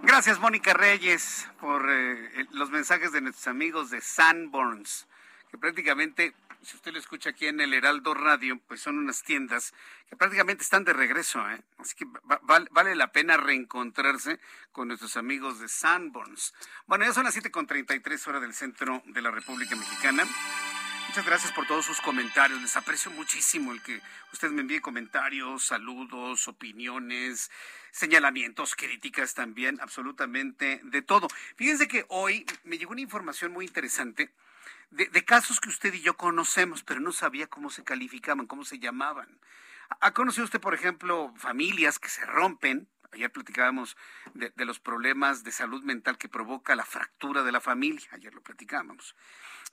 A: Gracias, Mónica Reyes, por eh, los mensajes de nuestros amigos de Sanborns, que prácticamente si usted lo escucha aquí en el Heraldo Radio, pues son unas tiendas que prácticamente están de regreso, ¿eh? Así que vale la pena reencontrarse con nuestros amigos de Sanborns. Bueno, ya son las 7.33 horas del centro de la República Mexicana. Muchas gracias por todos sus comentarios. Les aprecio muchísimo el que usted me envíe comentarios, saludos, opiniones, señalamientos, críticas también, absolutamente de todo. Fíjense que hoy me llegó una información muy interesante de, casos que usted y yo conocemos, pero no sabía cómo se calificaban, cómo se llamaban. ¿Ha conocido usted, por ejemplo, familias que se rompen? Ayer platicábamos de, de los problemas de salud mental que provoca la fractura de la familia. Ayer lo platicábamos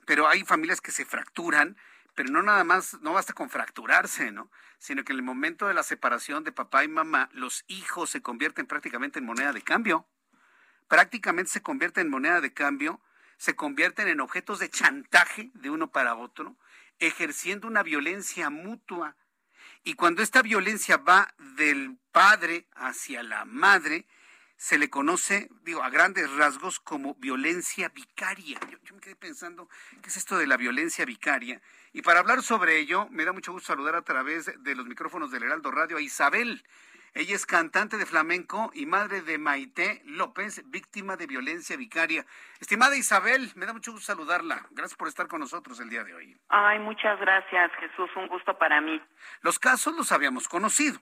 A: pero hay familias que se fracturan, pero no nada más, no basta con fracturarse, ¿no? Sino que en el momento de la separación de papá y mamá, los hijos se convierten prácticamente en moneda de cambio. Prácticamente se convierten en moneda de cambio, se convierten en objetos de chantaje de uno para otro, ejerciendo una violencia mutua. Y cuando esta violencia va del padre hacia la madre, se le conoce, digo, a grandes rasgos como violencia vicaria. Yo, me quedé pensando, ¿qué es esto de la violencia vicaria? Y para hablar sobre ello, me da mucho gusto saludar a través de los micrófonos del Heraldo Radio a Isabel. Ella es cantante de flamenco y madre de Maite López, víctima de violencia vicaria. Estimada Isabel, me da mucho gusto saludarla. Gracias por estar con nosotros el día de hoy.
Q: Ay, muchas gracias, Jesús. Un gusto para mí.
A: Los casos los habíamos conocido.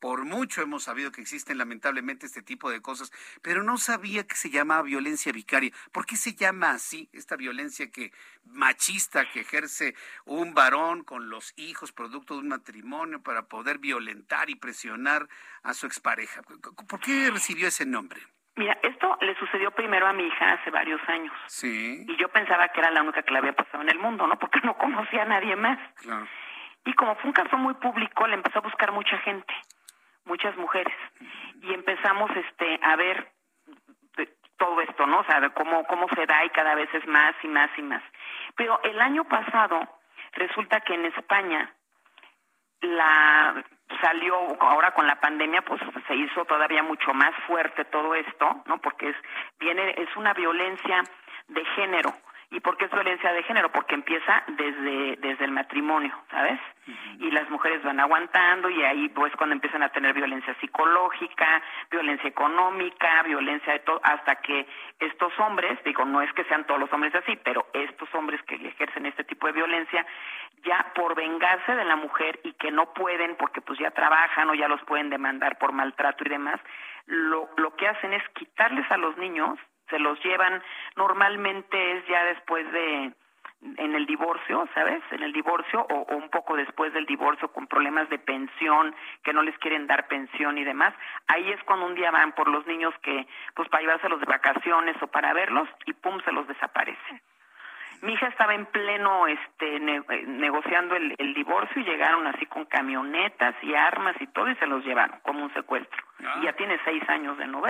A: Por mucho hemos sabido que existen lamentablemente este tipo de cosas, pero no sabía que se llamaba violencia vicaria. ¿Por qué se llama así esta violencia que machista que ejerce un varón con los hijos producto de un matrimonio para poder violentar y presionar a su expareja? ¿Por qué recibió ese nombre?
Q: Mira, esto le sucedió primero a mi hija hace varios años.
A: Sí.
Q: Y yo pensaba que era la única que le había pasado en el mundo, ¿no? Porque no conocía a nadie más.
A: Claro.
Q: Y como fue un caso muy público, le empezó a buscar mucha gente muchas mujeres y empezamos este a ver todo esto, ¿no? O sea, cómo cómo se da y cada vez es más y más y más. Pero el año pasado resulta que en España la salió ahora con la pandemia pues se hizo todavía mucho más fuerte todo esto, ¿no? Porque es viene es una violencia de género ¿Y por qué es violencia de género? Porque empieza desde, desde el matrimonio, ¿sabes? Y las mujeres van aguantando y ahí pues cuando empiezan a tener violencia psicológica, violencia económica, violencia de todo, hasta que estos hombres, digo, no es que sean todos los hombres así, pero estos hombres que ejercen este tipo de violencia, ya por vengarse de la mujer y que no pueden porque pues ya trabajan o ya los pueden demandar por maltrato y demás, lo, lo que hacen es quitarles a los niños se los llevan normalmente es ya después de en el divorcio, ¿sabes? En el divorcio o, un poco después del divorcio con problemas de pensión, que no les quieren dar pensión y demás. Ahí es cuando un día van por los niños que, pues para llevárselos de vacaciones o para verlos y pum, se los desaparecen. Mi hija estaba en pleno este eh, negociando el, el, divorcio y llegaron así con camionetas y armas y todo y se los llevaron como un secuestro. Y ya tiene seis años de no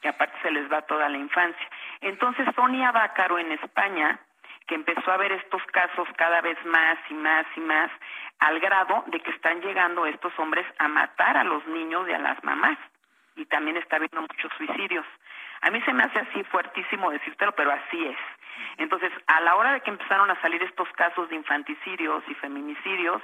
Q: que aparte se les va toda la infancia. Entonces, Sonia Bácaro en España, que empezó a ver estos casos cada vez más y más y más, al grado de que están llegando estos hombres a matar a los niños y a las mamás. Y también está habiendo muchos suicidios. A mí se me hace así fuertísimo decírtelo, pero así es. Entonces, a la hora de que empezaron a salir estos casos de infanticidios y feminicidios,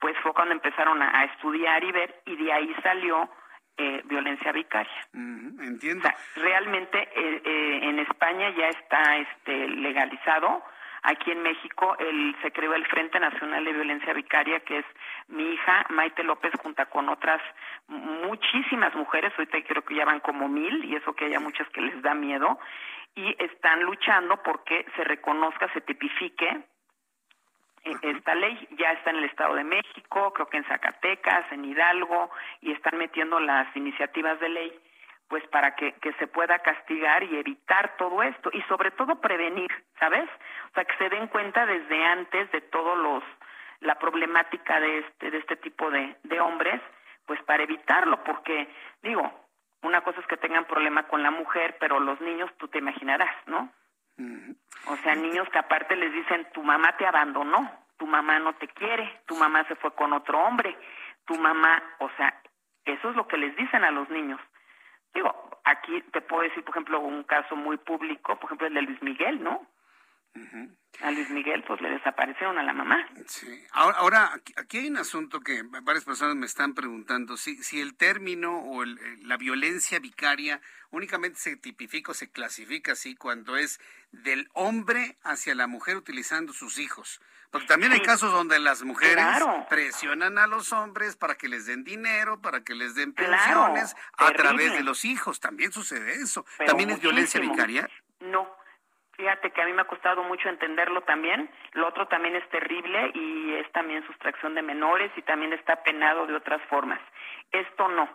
Q: pues fue cuando empezaron a estudiar y ver, y de ahí salió eh, violencia vicaria.
A: entiendo.
Q: realmente eh, eh, en España ya está este legalizado. Aquí en México el, se creó el Frente Nacional de Violencia Vicaria, que es mi hija Maite López, junto con otras muchísimas mujeres, ahorita creo que ya van como mil, y eso que haya muchas que les da miedo, y están luchando porque se reconozca, se tipifique esta ley ya está en el Estado de México, creo que en Zacatecas, en Hidalgo, y están metiendo las iniciativas de ley pues para que, que se pueda castigar y evitar todo esto y sobre todo prevenir, ¿sabes? O sea, que se den cuenta desde antes de todos los la problemática de este de este tipo de, de hombres, pues para evitarlo, porque digo, una cosa es que tengan problema con la mujer, pero los niños tú te imaginarás, ¿no? O sea, niños que aparte les dicen, tu mamá te abandonó, tu mamá no te quiere, tu mamá se fue con otro hombre, tu mamá, o sea, eso es lo que les dicen a los niños. Digo, aquí te puedo decir, por ejemplo, un caso muy público, por ejemplo, el de Luis Miguel, ¿no? A Luis Miguel, pues le desaparecieron a la mamá.
A: Sí. Ahora, ahora aquí, hay un asunto que varias personas me están preguntando. Si, si el término o la violencia vicaria únicamente se tipifica o se clasifica así cuando es del hombre hacia la mujer utilizando sus hijos. Porque también hay casos donde las mujeres presionan a los hombres para que les den dinero, para que les den pensiones a través de los hijos. También sucede eso. ¿También es violencia vicaria?
Q: No. Fíjate que a mí me ha costado mucho entenderlo también. Lo otro también es terrible y es también sustracción de menores y también está penado de otras formas. Esto no.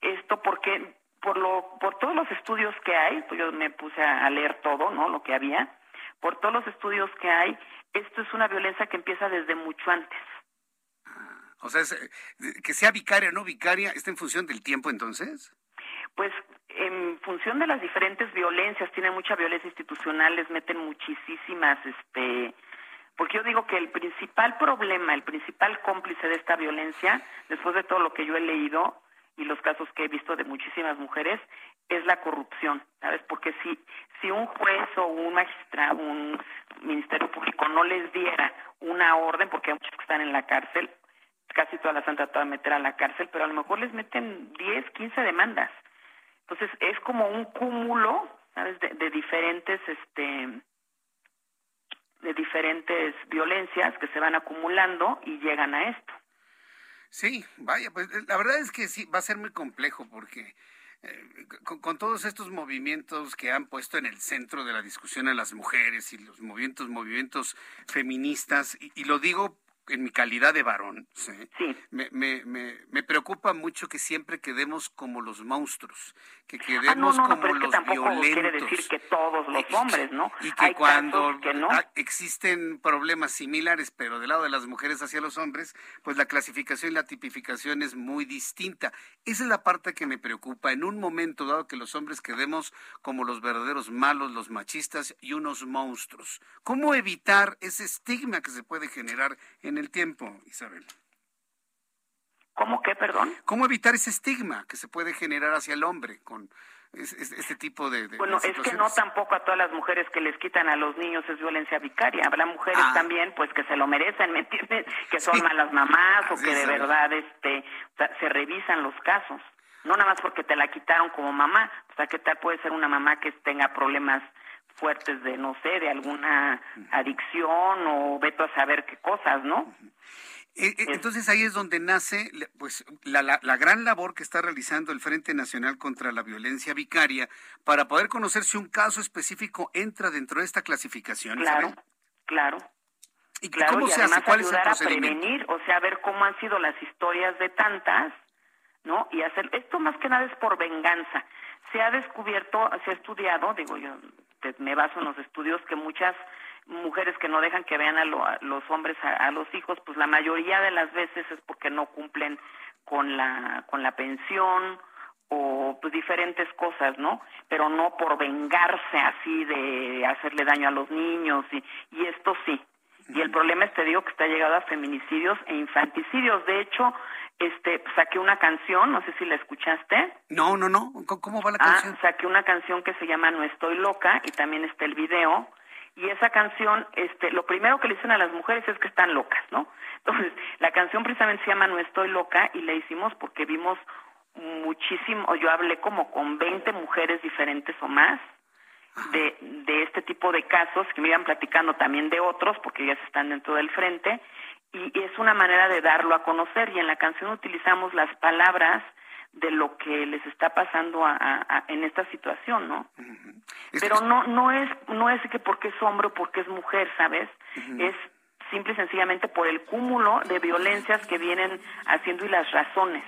Q: Esto porque por lo por todos los estudios que hay, pues yo me puse a leer todo, ¿no? Lo que había. Por todos los estudios que hay, esto es una violencia que empieza desde mucho antes.
A: O sea, eh, que sea vicaria o no vicaria, ¿está en función del tiempo entonces?
Q: Pues en función de las diferentes violencias, tiene mucha violencia institucional, les meten muchísimas, este, porque yo digo que el principal problema, el principal cómplice de esta violencia, después de todo lo que yo he leído y los casos que he visto de muchísimas mujeres, es la corrupción, ¿sabes? Porque si, si un juez o un magistrado, un ministerio público no les diera una orden, porque hay muchos que están en la cárcel, casi todas las han tratado de meter a la cárcel, pero a lo mejor les meten 10, 15 demandas. Entonces es como un cúmulo, ¿sabes? De, de diferentes, este, de diferentes violencias que se van acumulando y llegan a esto.
A: Sí, vaya, pues la verdad es que sí, va a ser muy complejo porque eh, con, todos estos movimientos que han puesto en el centro de la discusión a las mujeres y los movimientos, movimientos feministas, y lo digo en mi calidad de varón, ¿sí? Me, me, me, preocupa mucho que siempre quedemos como los monstruos, que ah, quedemos como los violentos.
Q: quiere decir que todos los hombres, ¿no?
A: Y que cuando existen problemas similares, pero del lado de las mujeres hacia los hombres, pues la clasificación y la tipificación es muy distinta. Esa es la parte que me preocupa. En un momento dado que los hombres quedemos como los verdaderos malos, los machistas y unos monstruos. ¿Cómo evitar ese estigma que se puede generar en el tiempo, Isabel?
Q: ¿Cómo qué, perdón?
A: ¿Cómo evitar ese estigma que se puede generar hacia el hombre con este tipo de,
Q: bueno es que no tampoco a todas las mujeres que les quitan a los niños es violencia vicaria habrá mujeres ah. también pues que se lo merecen ¿me entiendes? que son malas mamás o que de verdad este se revisan los casos no nada más porque te la quitaron como mamá o sea qué tal puede ser una mamá que tenga problemas fuertes de, no sé, de alguna adicción o veto a saber qué cosas, ¿no?
A: E, e, entonces ahí es donde nace pues la, la, gran labor que está realizando el Frente Nacional contra la Violencia Vicaria para poder conocer si un caso específico entra dentro de esta clasificación.
Q: Claro, claro.
A: ¿Y cómo se hace? ¿Cuál es el procedimiento?
Q: A prevenir, o sea, ver cómo han sido las historias de tantas, ¿no? Y hacer esto más que nada es por venganza. Se ha descubierto, se ha estudiado, digo yo, me baso en los estudios que muchas mujeres que no dejan que vean a, los hombres a, los hijos, pues la mayoría de las veces es porque no cumplen con la con la pensión o pues diferentes cosas, ¿no? Pero no por vengarse así de hacerle daño a los niños y, y esto sí. Y el problema es, te digo, que está llegado a feminicidios e infanticidios. De hecho, este saqué una canción, no sé si la escuchaste.
A: No, no, no. ¿Cómo va la
Q: ah,
A: canción?
Q: saqué una canción que se llama No estoy loca y también está el video. Y esa canción, este, lo primero que le dicen a las mujeres es que están locas, ¿no? Entonces, la canción precisamente se llama No estoy loca y la hicimos porque vimos muchísimo, yo hablé como con 20 mujeres diferentes o más de, de este tipo de casos que me iban platicando también de otros porque ellas están dentro del frente y, es una manera de darlo a conocer y en la canción utilizamos las palabras de lo que les está pasando a, en esta situación, ¿no? Pero no no es no es que porque es hombre o porque es mujer, ¿sabes? Es simple y sencillamente por el cúmulo de violencias que vienen haciendo y las razones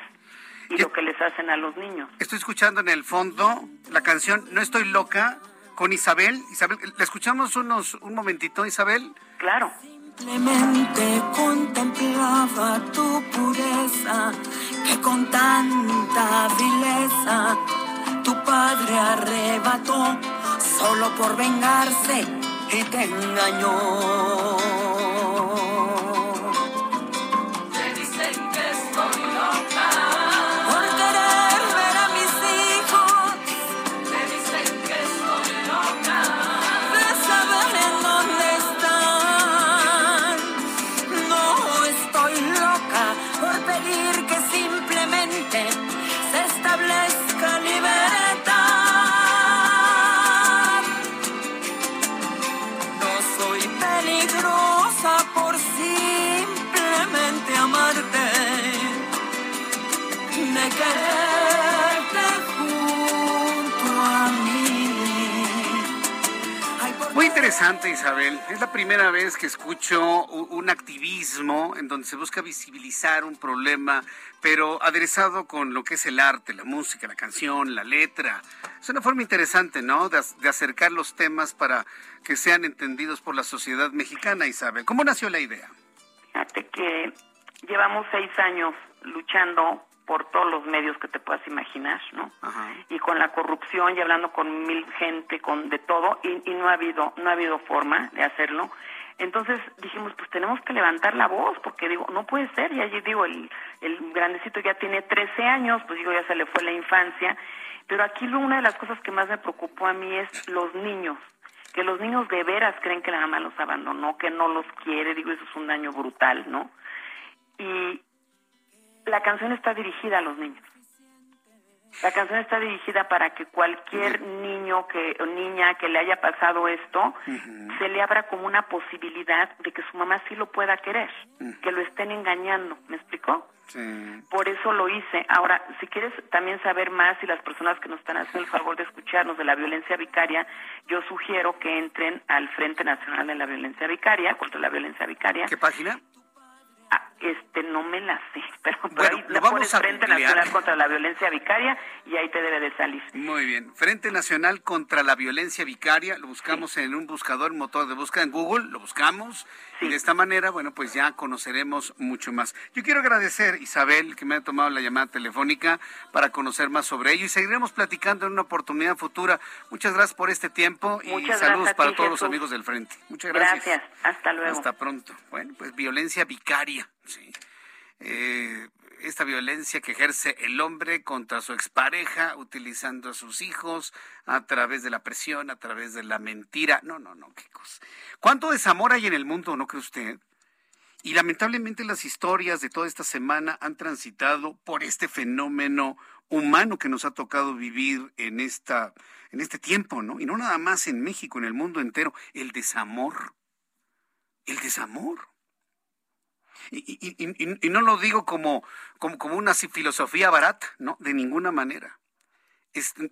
Q: y lo que les hacen a los niños.
A: Estoy escuchando en el fondo la canción No estoy loca con Isabel. Isabel, ¿la escuchamos unos un momentito, Isabel?
Q: Claro.
E: Simplemente contemplaba tu pureza, que con tanta vileza tu padre arrebató solo por vengarse y te engañó.
A: Interesante, Isabel. Es la primera vez que escucho un activismo en donde se busca visibilizar un problema, pero aderezado con lo que es el arte, la música, la canción, la letra. Es una forma interesante, ¿no? De, acercar los temas para que sean entendidos por la sociedad mexicana, Isabel. ¿Cómo nació la idea?
Q: Fíjate que llevamos seis años luchando por todos los medios que te puedas imaginar, ¿no? Y con la corrupción y hablando con mil gente, con de todo, y, no ha habido, no ha habido forma de hacerlo. Entonces dijimos, pues tenemos que levantar la voz, porque digo, no puede ser, y allí digo, el, el grandecito ya tiene 13 años, pues digo, ya se le fue la infancia, pero aquí una de las cosas que más me preocupó a mí es los niños, que los niños de veras creen que la mamá los abandonó, que no los quiere, digo, eso es un daño brutal, ¿no? Y, la canción está dirigida a los niños. La canción está dirigida para que cualquier niño que o niña que le haya pasado esto se le abra como una posibilidad de que su mamá sí lo pueda querer, que lo estén engañando, ¿me explicó? Por eso lo hice. Ahora, si quieres también saber más y las personas que nos están haciendo el favor de escucharnos de la violencia vicaria, yo sugiero que entren al Frente Nacional de la Violencia Vicaria, contra la violencia vicaria.
A: ¿Qué página?
Q: Este no me la sé, pero
A: bueno, ahí vamos
Q: Frente Nacional contra la Violencia Vicaria y ahí te debe de salir.
A: Muy bien, Frente Nacional contra la Violencia Vicaria, lo buscamos en un buscador, motor de búsqueda en Google, lo buscamos y de esta manera, bueno, pues ya conoceremos mucho más. Yo quiero agradecer, Isabel, que me ha tomado la llamada telefónica para conocer más sobre ello y seguiremos platicando en una oportunidad futura. Muchas gracias por este tiempo y saludos para todos los amigos del Frente. Muchas gracias.
Q: Gracias, hasta luego.
A: Hasta pronto. Bueno, pues violencia vicaria. Eh, esta violencia que ejerce el hombre contra su expareja, utilizando a sus hijos a través de la presión, a través de la mentira. No, no, no, qué. ¿Cuánto desamor hay en el mundo, no cree usted? Y lamentablemente las historias de toda esta semana han transitado por este fenómeno humano que nos ha tocado vivir en esta en este tiempo, ¿no? Y no nada más en México, en el mundo entero, el desamor. El desamor. Y, no lo digo como, como, una filosofía barata, no, de ninguna manera.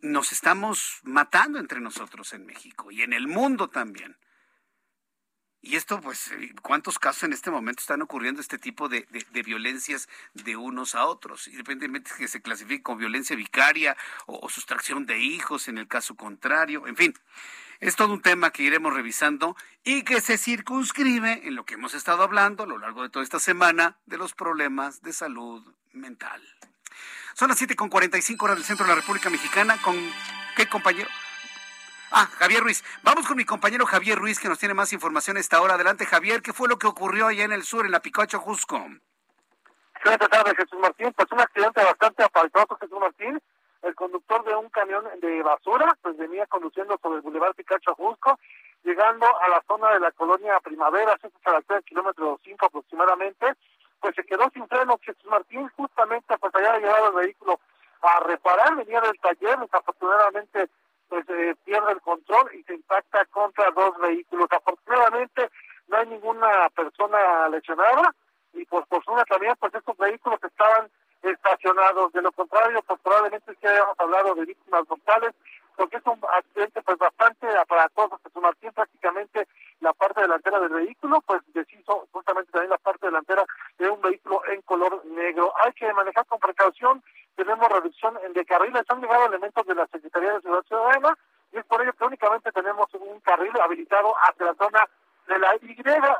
A: nos estamos matando entre nosotros en México y en el mundo también. Y esto, pues, eh, ¿cuántos casos en este momento están ocurriendo este tipo de, violencias de unos a otros? Independientemente de que se clasifique como violencia vicaria o sustracción de hijos en el caso contrario, en fin. Es todo un tema que iremos revisando y que se circunscribe en lo que hemos estado hablando a lo largo de toda esta semana de los problemas de salud mental. Son las 7.45 horas del centro de la República Mexicana. ¿Con qué compañero? Ah, Javier Ruiz. Vamos con mi compañero Javier Ruiz, que nos tiene más información a esta hora. Adelante, Javier. ¿Qué fue lo que ocurrió allá en el sur, en la Picacho Jusco?
C: Buenas tardes, Jesús Martín. Pues un accidente bastante aparatoso, Jesús Martín el conductor de un camión de basura pues venía conduciendo sobre el Boulevard Picacho Jusco, llegando a la zona de la colonia Primavera, cerca a la kilómetro 5 aproximadamente, pues se quedó sin freno Jesús Martín, justamente pues había llevado el vehículo a reparar, venía del taller, desafortunadamente pues eh, pierde el control y se impacta contra dos vehículos. Afortunadamente no hay ninguna persona lesionada y por fortuna también pues estos vehículos estaban estacionados. De lo contrario, pues probablemente sí hayamos hablado de víctimas mortales, porque es un accidente pues bastante aparatoso, que su Martín prácticamente la parte delantera del vehículo, pues deshizo justamente también la parte delantera de un vehículo en color negro. Hay que manejar con precaución, tenemos reducción de carriles, han llegado elementos de la Secretaría de Ciudad Ciudadana, y es por ello que únicamente tenemos un carril habilitado hacia la zona de la Y,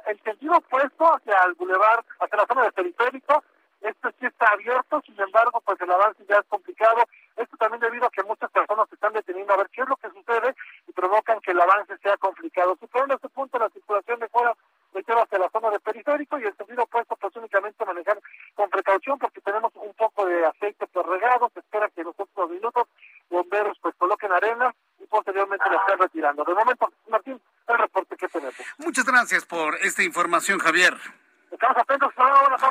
C: el sentido opuesto hacia el bulevar, hacia la zona del periférico, esto sí está abierto, sin embargo, pues el avance ya es complicado. Esto también debido a que muchas personas se están deteniendo a ver qué es lo que sucede y provocan que el avance sea complicado. Superando este punto, la circulación mejora mejora hacia la zona de periférico y el sentido opuesto, pues únicamente manejar con precaución porque tenemos un poco de aceite por regado. Se espera que en los próximos minutos bomberos pues coloquen arena y posteriormente la estén retirando. De momento, Martín, el reporte que tenemos.
A: Muchas gracias por esta información, Javier.
C: Atentos,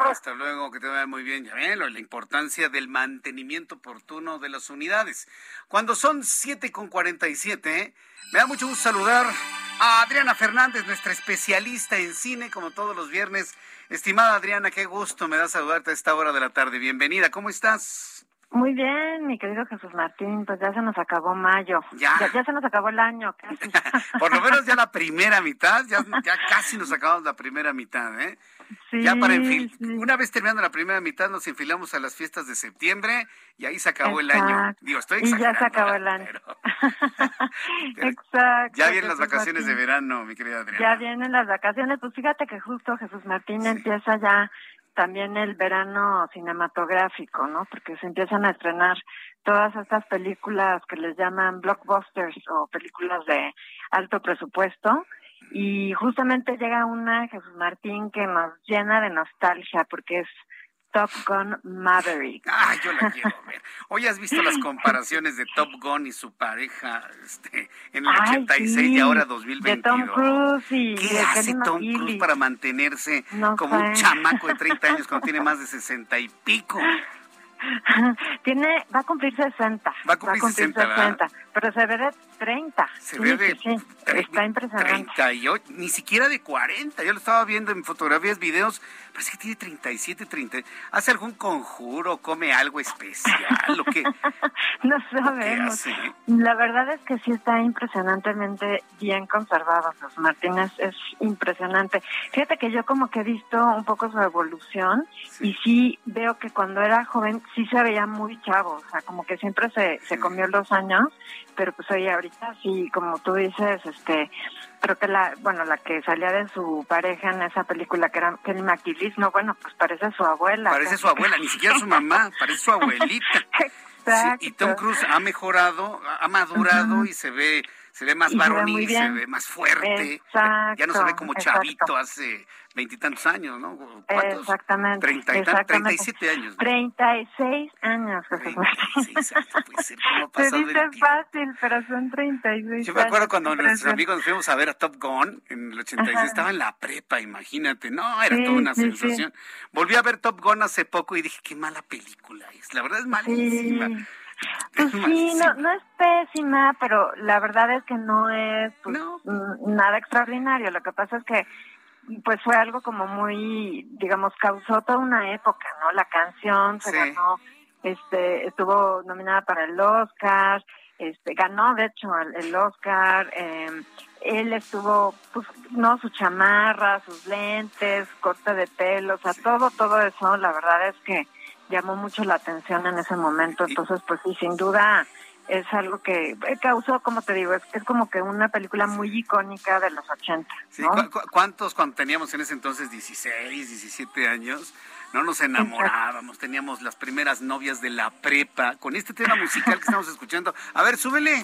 A: Hasta luego, que te vaya muy bien. Ya ven, la importancia del mantenimiento oportuno de las unidades. Cuando son 7 con 47, me da mucho gusto saludar a Adriana Fernández, nuestra especialista en cine, como todos los viernes. Estimada Adriana, qué gusto me da saludarte a esta hora de la tarde. Bienvenida, ¿cómo estás?
R: Muy bien, mi querido Jesús Martín, pues ya se nos acabó mayo.
A: Ya.
R: Ya, se nos acabó el año. Casi.
A: Por lo menos ya la primera mitad, ya, ya casi nos acabamos la primera mitad, ¿eh?
R: Sí,
A: ya para enfil una vez terminando la primera mitad nos enfilamos a las fiestas de septiembre y ahí se acabó el año. Digo, estoy
R: Y ya
A: exagerando.
R: se acabó el año. Exacto.
A: Ya vienen las vacaciones de verano, mi querida Adriana.
R: Ya vienen las vacaciones. Pues fíjate que justo Jesús Martín empieza ya también el verano cinematográfico, ¿no? Porque se empiezan a estrenar todas estas películas que les llaman blockbusters o películas de alto presupuesto. Y justamente llega una, Jesús Martín, que nos llena de nostalgia porque es Top Gun Maverick.
A: Ah, yo la quiero ver. Hoy has visto las comparaciones de Top Gun y su pareja este, en el
R: Ay,
A: 86 y
R: sí,
A: ahora
R: De
A: 2022.
R: Tom Cruise y
A: ¿Qué
R: de
A: hace Tom. Cruise para mantenerse
R: No
A: como un
R: sé.
A: chamaco de 30 años cuando tiene más de 60 y pico?
R: Tiene, va a cumplir 60.
A: Va a cumplir 60, ¿verdad?
R: pero se ve de 30.
A: Se
R: Sí,
A: ve de
R: sí. Está impresionante.
A: 38, ni siquiera de 40. Yo lo estaba viendo en fotografías, videos. Parece que tiene 37, 30. ¿Hace algún conjuro? ¿Come algo especial? ¿O qué?
R: No
A: ¿Qué
R: sabemos. La verdad es que sí está impresionantemente bien conservado, Jesús Martínez, es impresionante. Fíjate que yo como que he visto un poco su evolución y sí veo que cuando era joven sí se veía muy chavo, o sea, como que siempre se, se comió los años, pero pues oye, ahorita sí, como tú dices, este, creo que la, bueno, la que salía de su pareja en esa película que era Kelly McGillis, no, bueno, pues parece su abuela.
A: Parece su abuela, ni siquiera su mamá, parece su abuelita. Sí, y Tom Cruise ha mejorado, ha madurado y se ve se ve más
R: Y se ve
A: varonil, se ve más fuerte.
R: Exacto,
A: ya no se ve como
R: exacto.
A: chavito hace veintitantos años, ¿no? ¿Cuántos?
R: Exactamente.
A: Treinta y tan-
R: exactamente.
A: 37 años. ¿no?
R: 36 años, Jesús Martín.
A: ¿Cómo ha
R: Se dice fácil, pero son 36
A: Yo me acuerdo cuando nuestros amigos nos fuimos a ver a Top Gun en el 86,
R: Ajá.
A: estaba en la prepa, imagínate, no, era
R: Sí,
A: toda una
R: sí, sí.
A: sensación. Volví a ver Top Gun hace poco y dije, qué mala película es, la verdad es malísima.
R: Sí. Pues sí, no, no es pésima, pero la verdad es que no es pues, mm, nada extraordinario. Lo que pasa es que pues fue algo como muy, digamos, causó toda una época, ¿no? La canción se
S: Sí.
R: ganó, este, estuvo nominada para el Oscar, este, ganó de hecho el, el Oscar, eh, él estuvo, pues, no, su chamarra, sus lentes, corte de pelo, o sea, todo, todo eso, la verdad es que llamó mucho la atención en ese momento, entonces, pues sí, sin duda es algo que eh, causó, como te digo, es, es como que una película muy icónica de los 80.
A: Sí, ¿cu- cu- ¿Cuántos cuando teníamos en ese entonces 16, 17 años? No nos enamorábamos, teníamos las primeras novias de la prepa con este tema musical que estamos escuchando. A ver, súbele.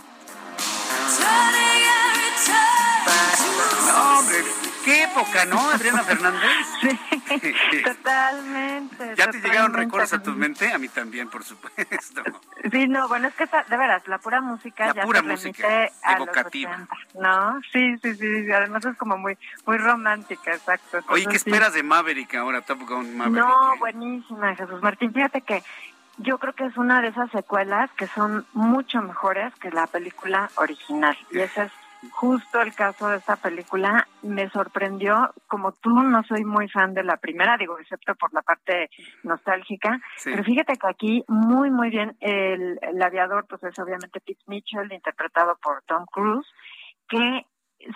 A: No, hombre, qué época, ¿no, Adriana Fernández?
R: Sí, totalmente.
A: ¿Ya te llegaron recuerdos a tu mente? A mí también, por supuesto.
R: Sí, no, bueno, es que esa- de veras, la pura música
A: La
R: ya
A: pura
R: te
A: música, evocativa.
R: los 80, ¿no? Sí, sí, sí, además es como muy muy romántica, exacto.
A: Oye, ¿qué
R: Entonces, sí.
A: esperas de Maverick ahora, Top Gun Maverick?
R: No, buenísima, Jesús Martín. Fíjate que yo creo que es una de esas secuelas que son mucho mejores que la película original. Y ese es justo el caso de esta película. Me sorprendió, como tú no soy muy fan de la primera, digo, excepto por la parte nostálgica,
S: Sí.
R: pero fíjate que aquí muy, muy bien el, el aviador, pues es obviamente Pete Mitchell, interpretado por Tom Cruise, que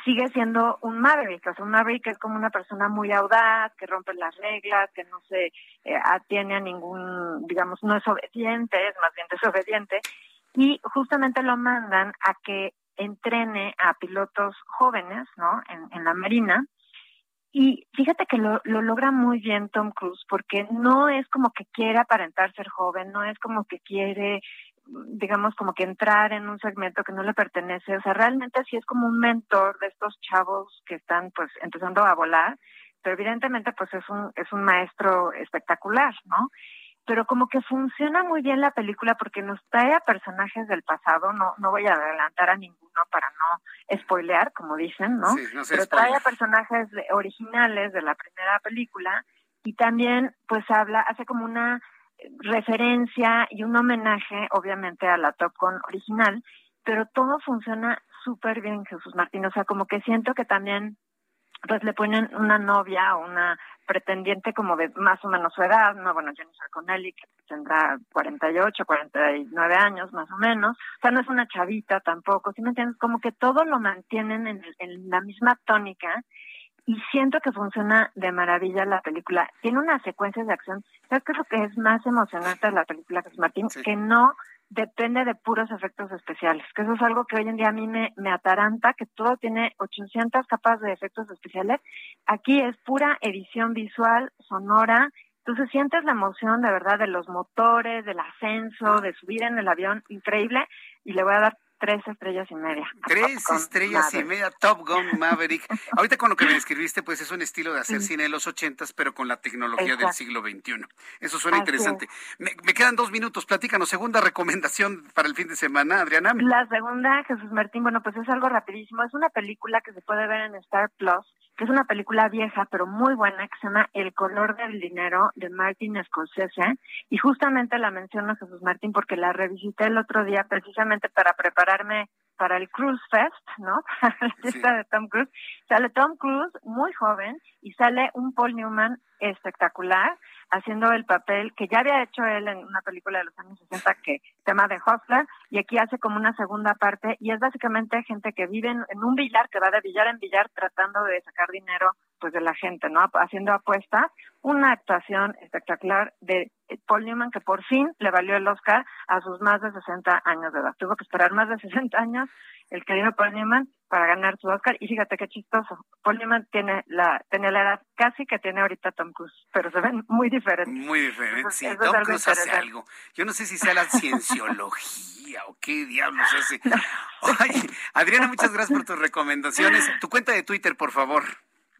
R: sigue siendo un Maverick, o sea, un Maverick es como una persona muy audaz, que rompe las reglas, que no se eh, atiene a ningún, digamos, no es obediente, es más bien desobediente, y justamente lo mandan a que entrene a pilotos jóvenes, ¿no? En, en la Marina. Y fíjate que lo, lo logra muy bien Tom Cruise, porque no es como que quiere aparentar ser joven, no es como que quiere, digamos, como que entrar en un segmento que no le pertenece. O sea, realmente sí es como un mentor de estos chavos que están, pues, empezando a volar, pero evidentemente, pues, es un, es un maestro espectacular, ¿no? Pero como que funciona muy bien la película porque nos trae a personajes del pasado, no no voy a adelantar a ninguno para no spoilear, como dicen, ¿no?
A: Sí, no
R: pero trae a personajes de- originales de la primera película y también pues habla, hace como una referencia y un homenaje obviamente a la Top Gun original, pero todo funciona súper bien, Jesús Martín, o sea, como que siento que también pues le ponen una novia o una pretendiente como de más o menos su edad, no, bueno, Jennifer Connelly, que tendrá 48, 49 años más o menos, o sea, no es una chavita tampoco, ¿sí me entiendes? Como que todo lo mantienen en, en la misma tónica y siento que funciona de maravilla la película. Tiene unas secuencias de acción, ¿sabes qué es lo que es más emocionante de la película, Jesús Martín? Que no depende de puros efectos especiales, que eso es algo que hoy en día a mí me, me ataranta, que todo tiene 800 capas de efectos especiales. Aquí es pura edición visual, sonora, entonces sientes la emoción de verdad de los motores, del ascenso, de subir en el avión, increíble, y le voy a dar tres estrellas y media.
A: Tres estrellas y media, Top Gun Maverick. Ahorita con lo que me describiste, pues es un estilo de hacer cine de los ochentas, pero con la tecnología del siglo XXI. Eso suena interesante. Me, quedan dos minutos, platícanos, segunda recomendación para el fin de semana, Adriana.
R: La segunda, Jesús Martín, bueno, pues es algo rapidísimo. Es una película que se puede ver en Star Plus que es una película vieja pero muy buena que se llama El color del dinero de Martin Scorsese. Y justamente la menciono Jesús Martín porque la revisité el otro día precisamente para prepararme para el Cruise Fest, ¿no? la fiesta de Tom Cruise. Sale Tom Cruise muy joven y sale un Paul Newman espectacular haciendo el papel que ya había hecho él en una película de los años 60 que tema de Hustler y aquí hace como una segunda parte y es básicamente gente que vive en, un billar que va de billar en billar tratando de sacar dinero pues de la gente, ¿no? Haciendo apuestas, una actuación espectacular de Paul Newman que por fin le valió el Oscar a sus más de 60 años de edad. Tuvo que esperar más de 60 años el querido Paul Newman para ganar su Oscar. Y fíjate qué chistoso. Paul Newman tiene la, tenía la edad casi que tiene ahorita Tom Cruise, pero se ven muy diferentes.
A: Muy diferentes, sí. Tom Cruise hace algo. Yo no sé si sea la cienciología o qué diablos hace. Adriana, muchas gracias por tus recomendaciones. Tu cuenta de Twitter, por favor.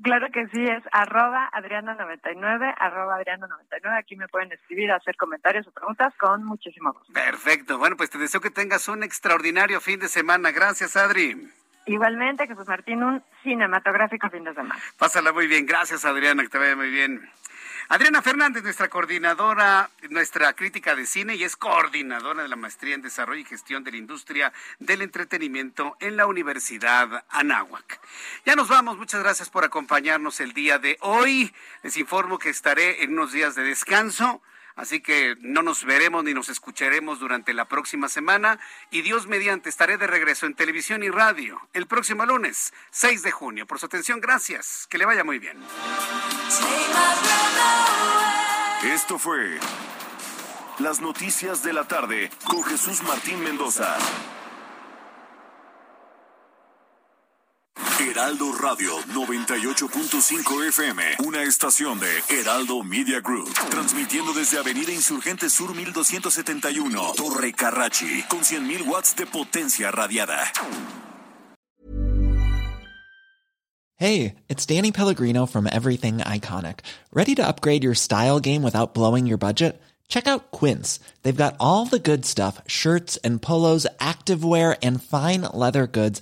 R: Claro que sí, es arroba adriana99, arroba adriana99. Aquí me pueden escribir, hacer comentarios o preguntas con muchísimo gusto.
A: Perfecto. Bueno, pues te deseo que tengas un extraordinario fin de semana. Gracias, Adri.
R: Igualmente, Jesús Martín, un cinematográfico fin de semana.
A: Pásala muy bien. Gracias, Adriana, que te vaya muy bien. Adriana Fernández, nuestra coordinadora, nuestra crítica de cine y es coordinadora de la maestría en desarrollo y gestión de la industria del entretenimiento en la Universidad Anáhuac. Ya nos vamos, muchas gracias por acompañarnos el día de hoy. Les informo que estaré en unos días de descanso. Así que no nos veremos ni nos escucharemos durante la próxima semana y Dios mediante estaré de regreso en televisión y radio el próximo lunes 6 de junio. Por su atención, gracias. Que le vaya muy bien.
G: Esto fue Las Noticias de la Tarde con Jesús Martín Mendoza. Heraldo Radio 98.5 FM, una estación de Heraldo Media Group, transmitiendo desde Avenida Insurgente Sur 1271, Torre Carrachi, con 100.000 watts de potencia radiada.
T: Hey, it's Danny Pellegrino from Everything Iconic. Ready to upgrade your style game without blowing your budget? Check out Quince. They've got all the good stuff shirts and polos, activewear, and fine leather goods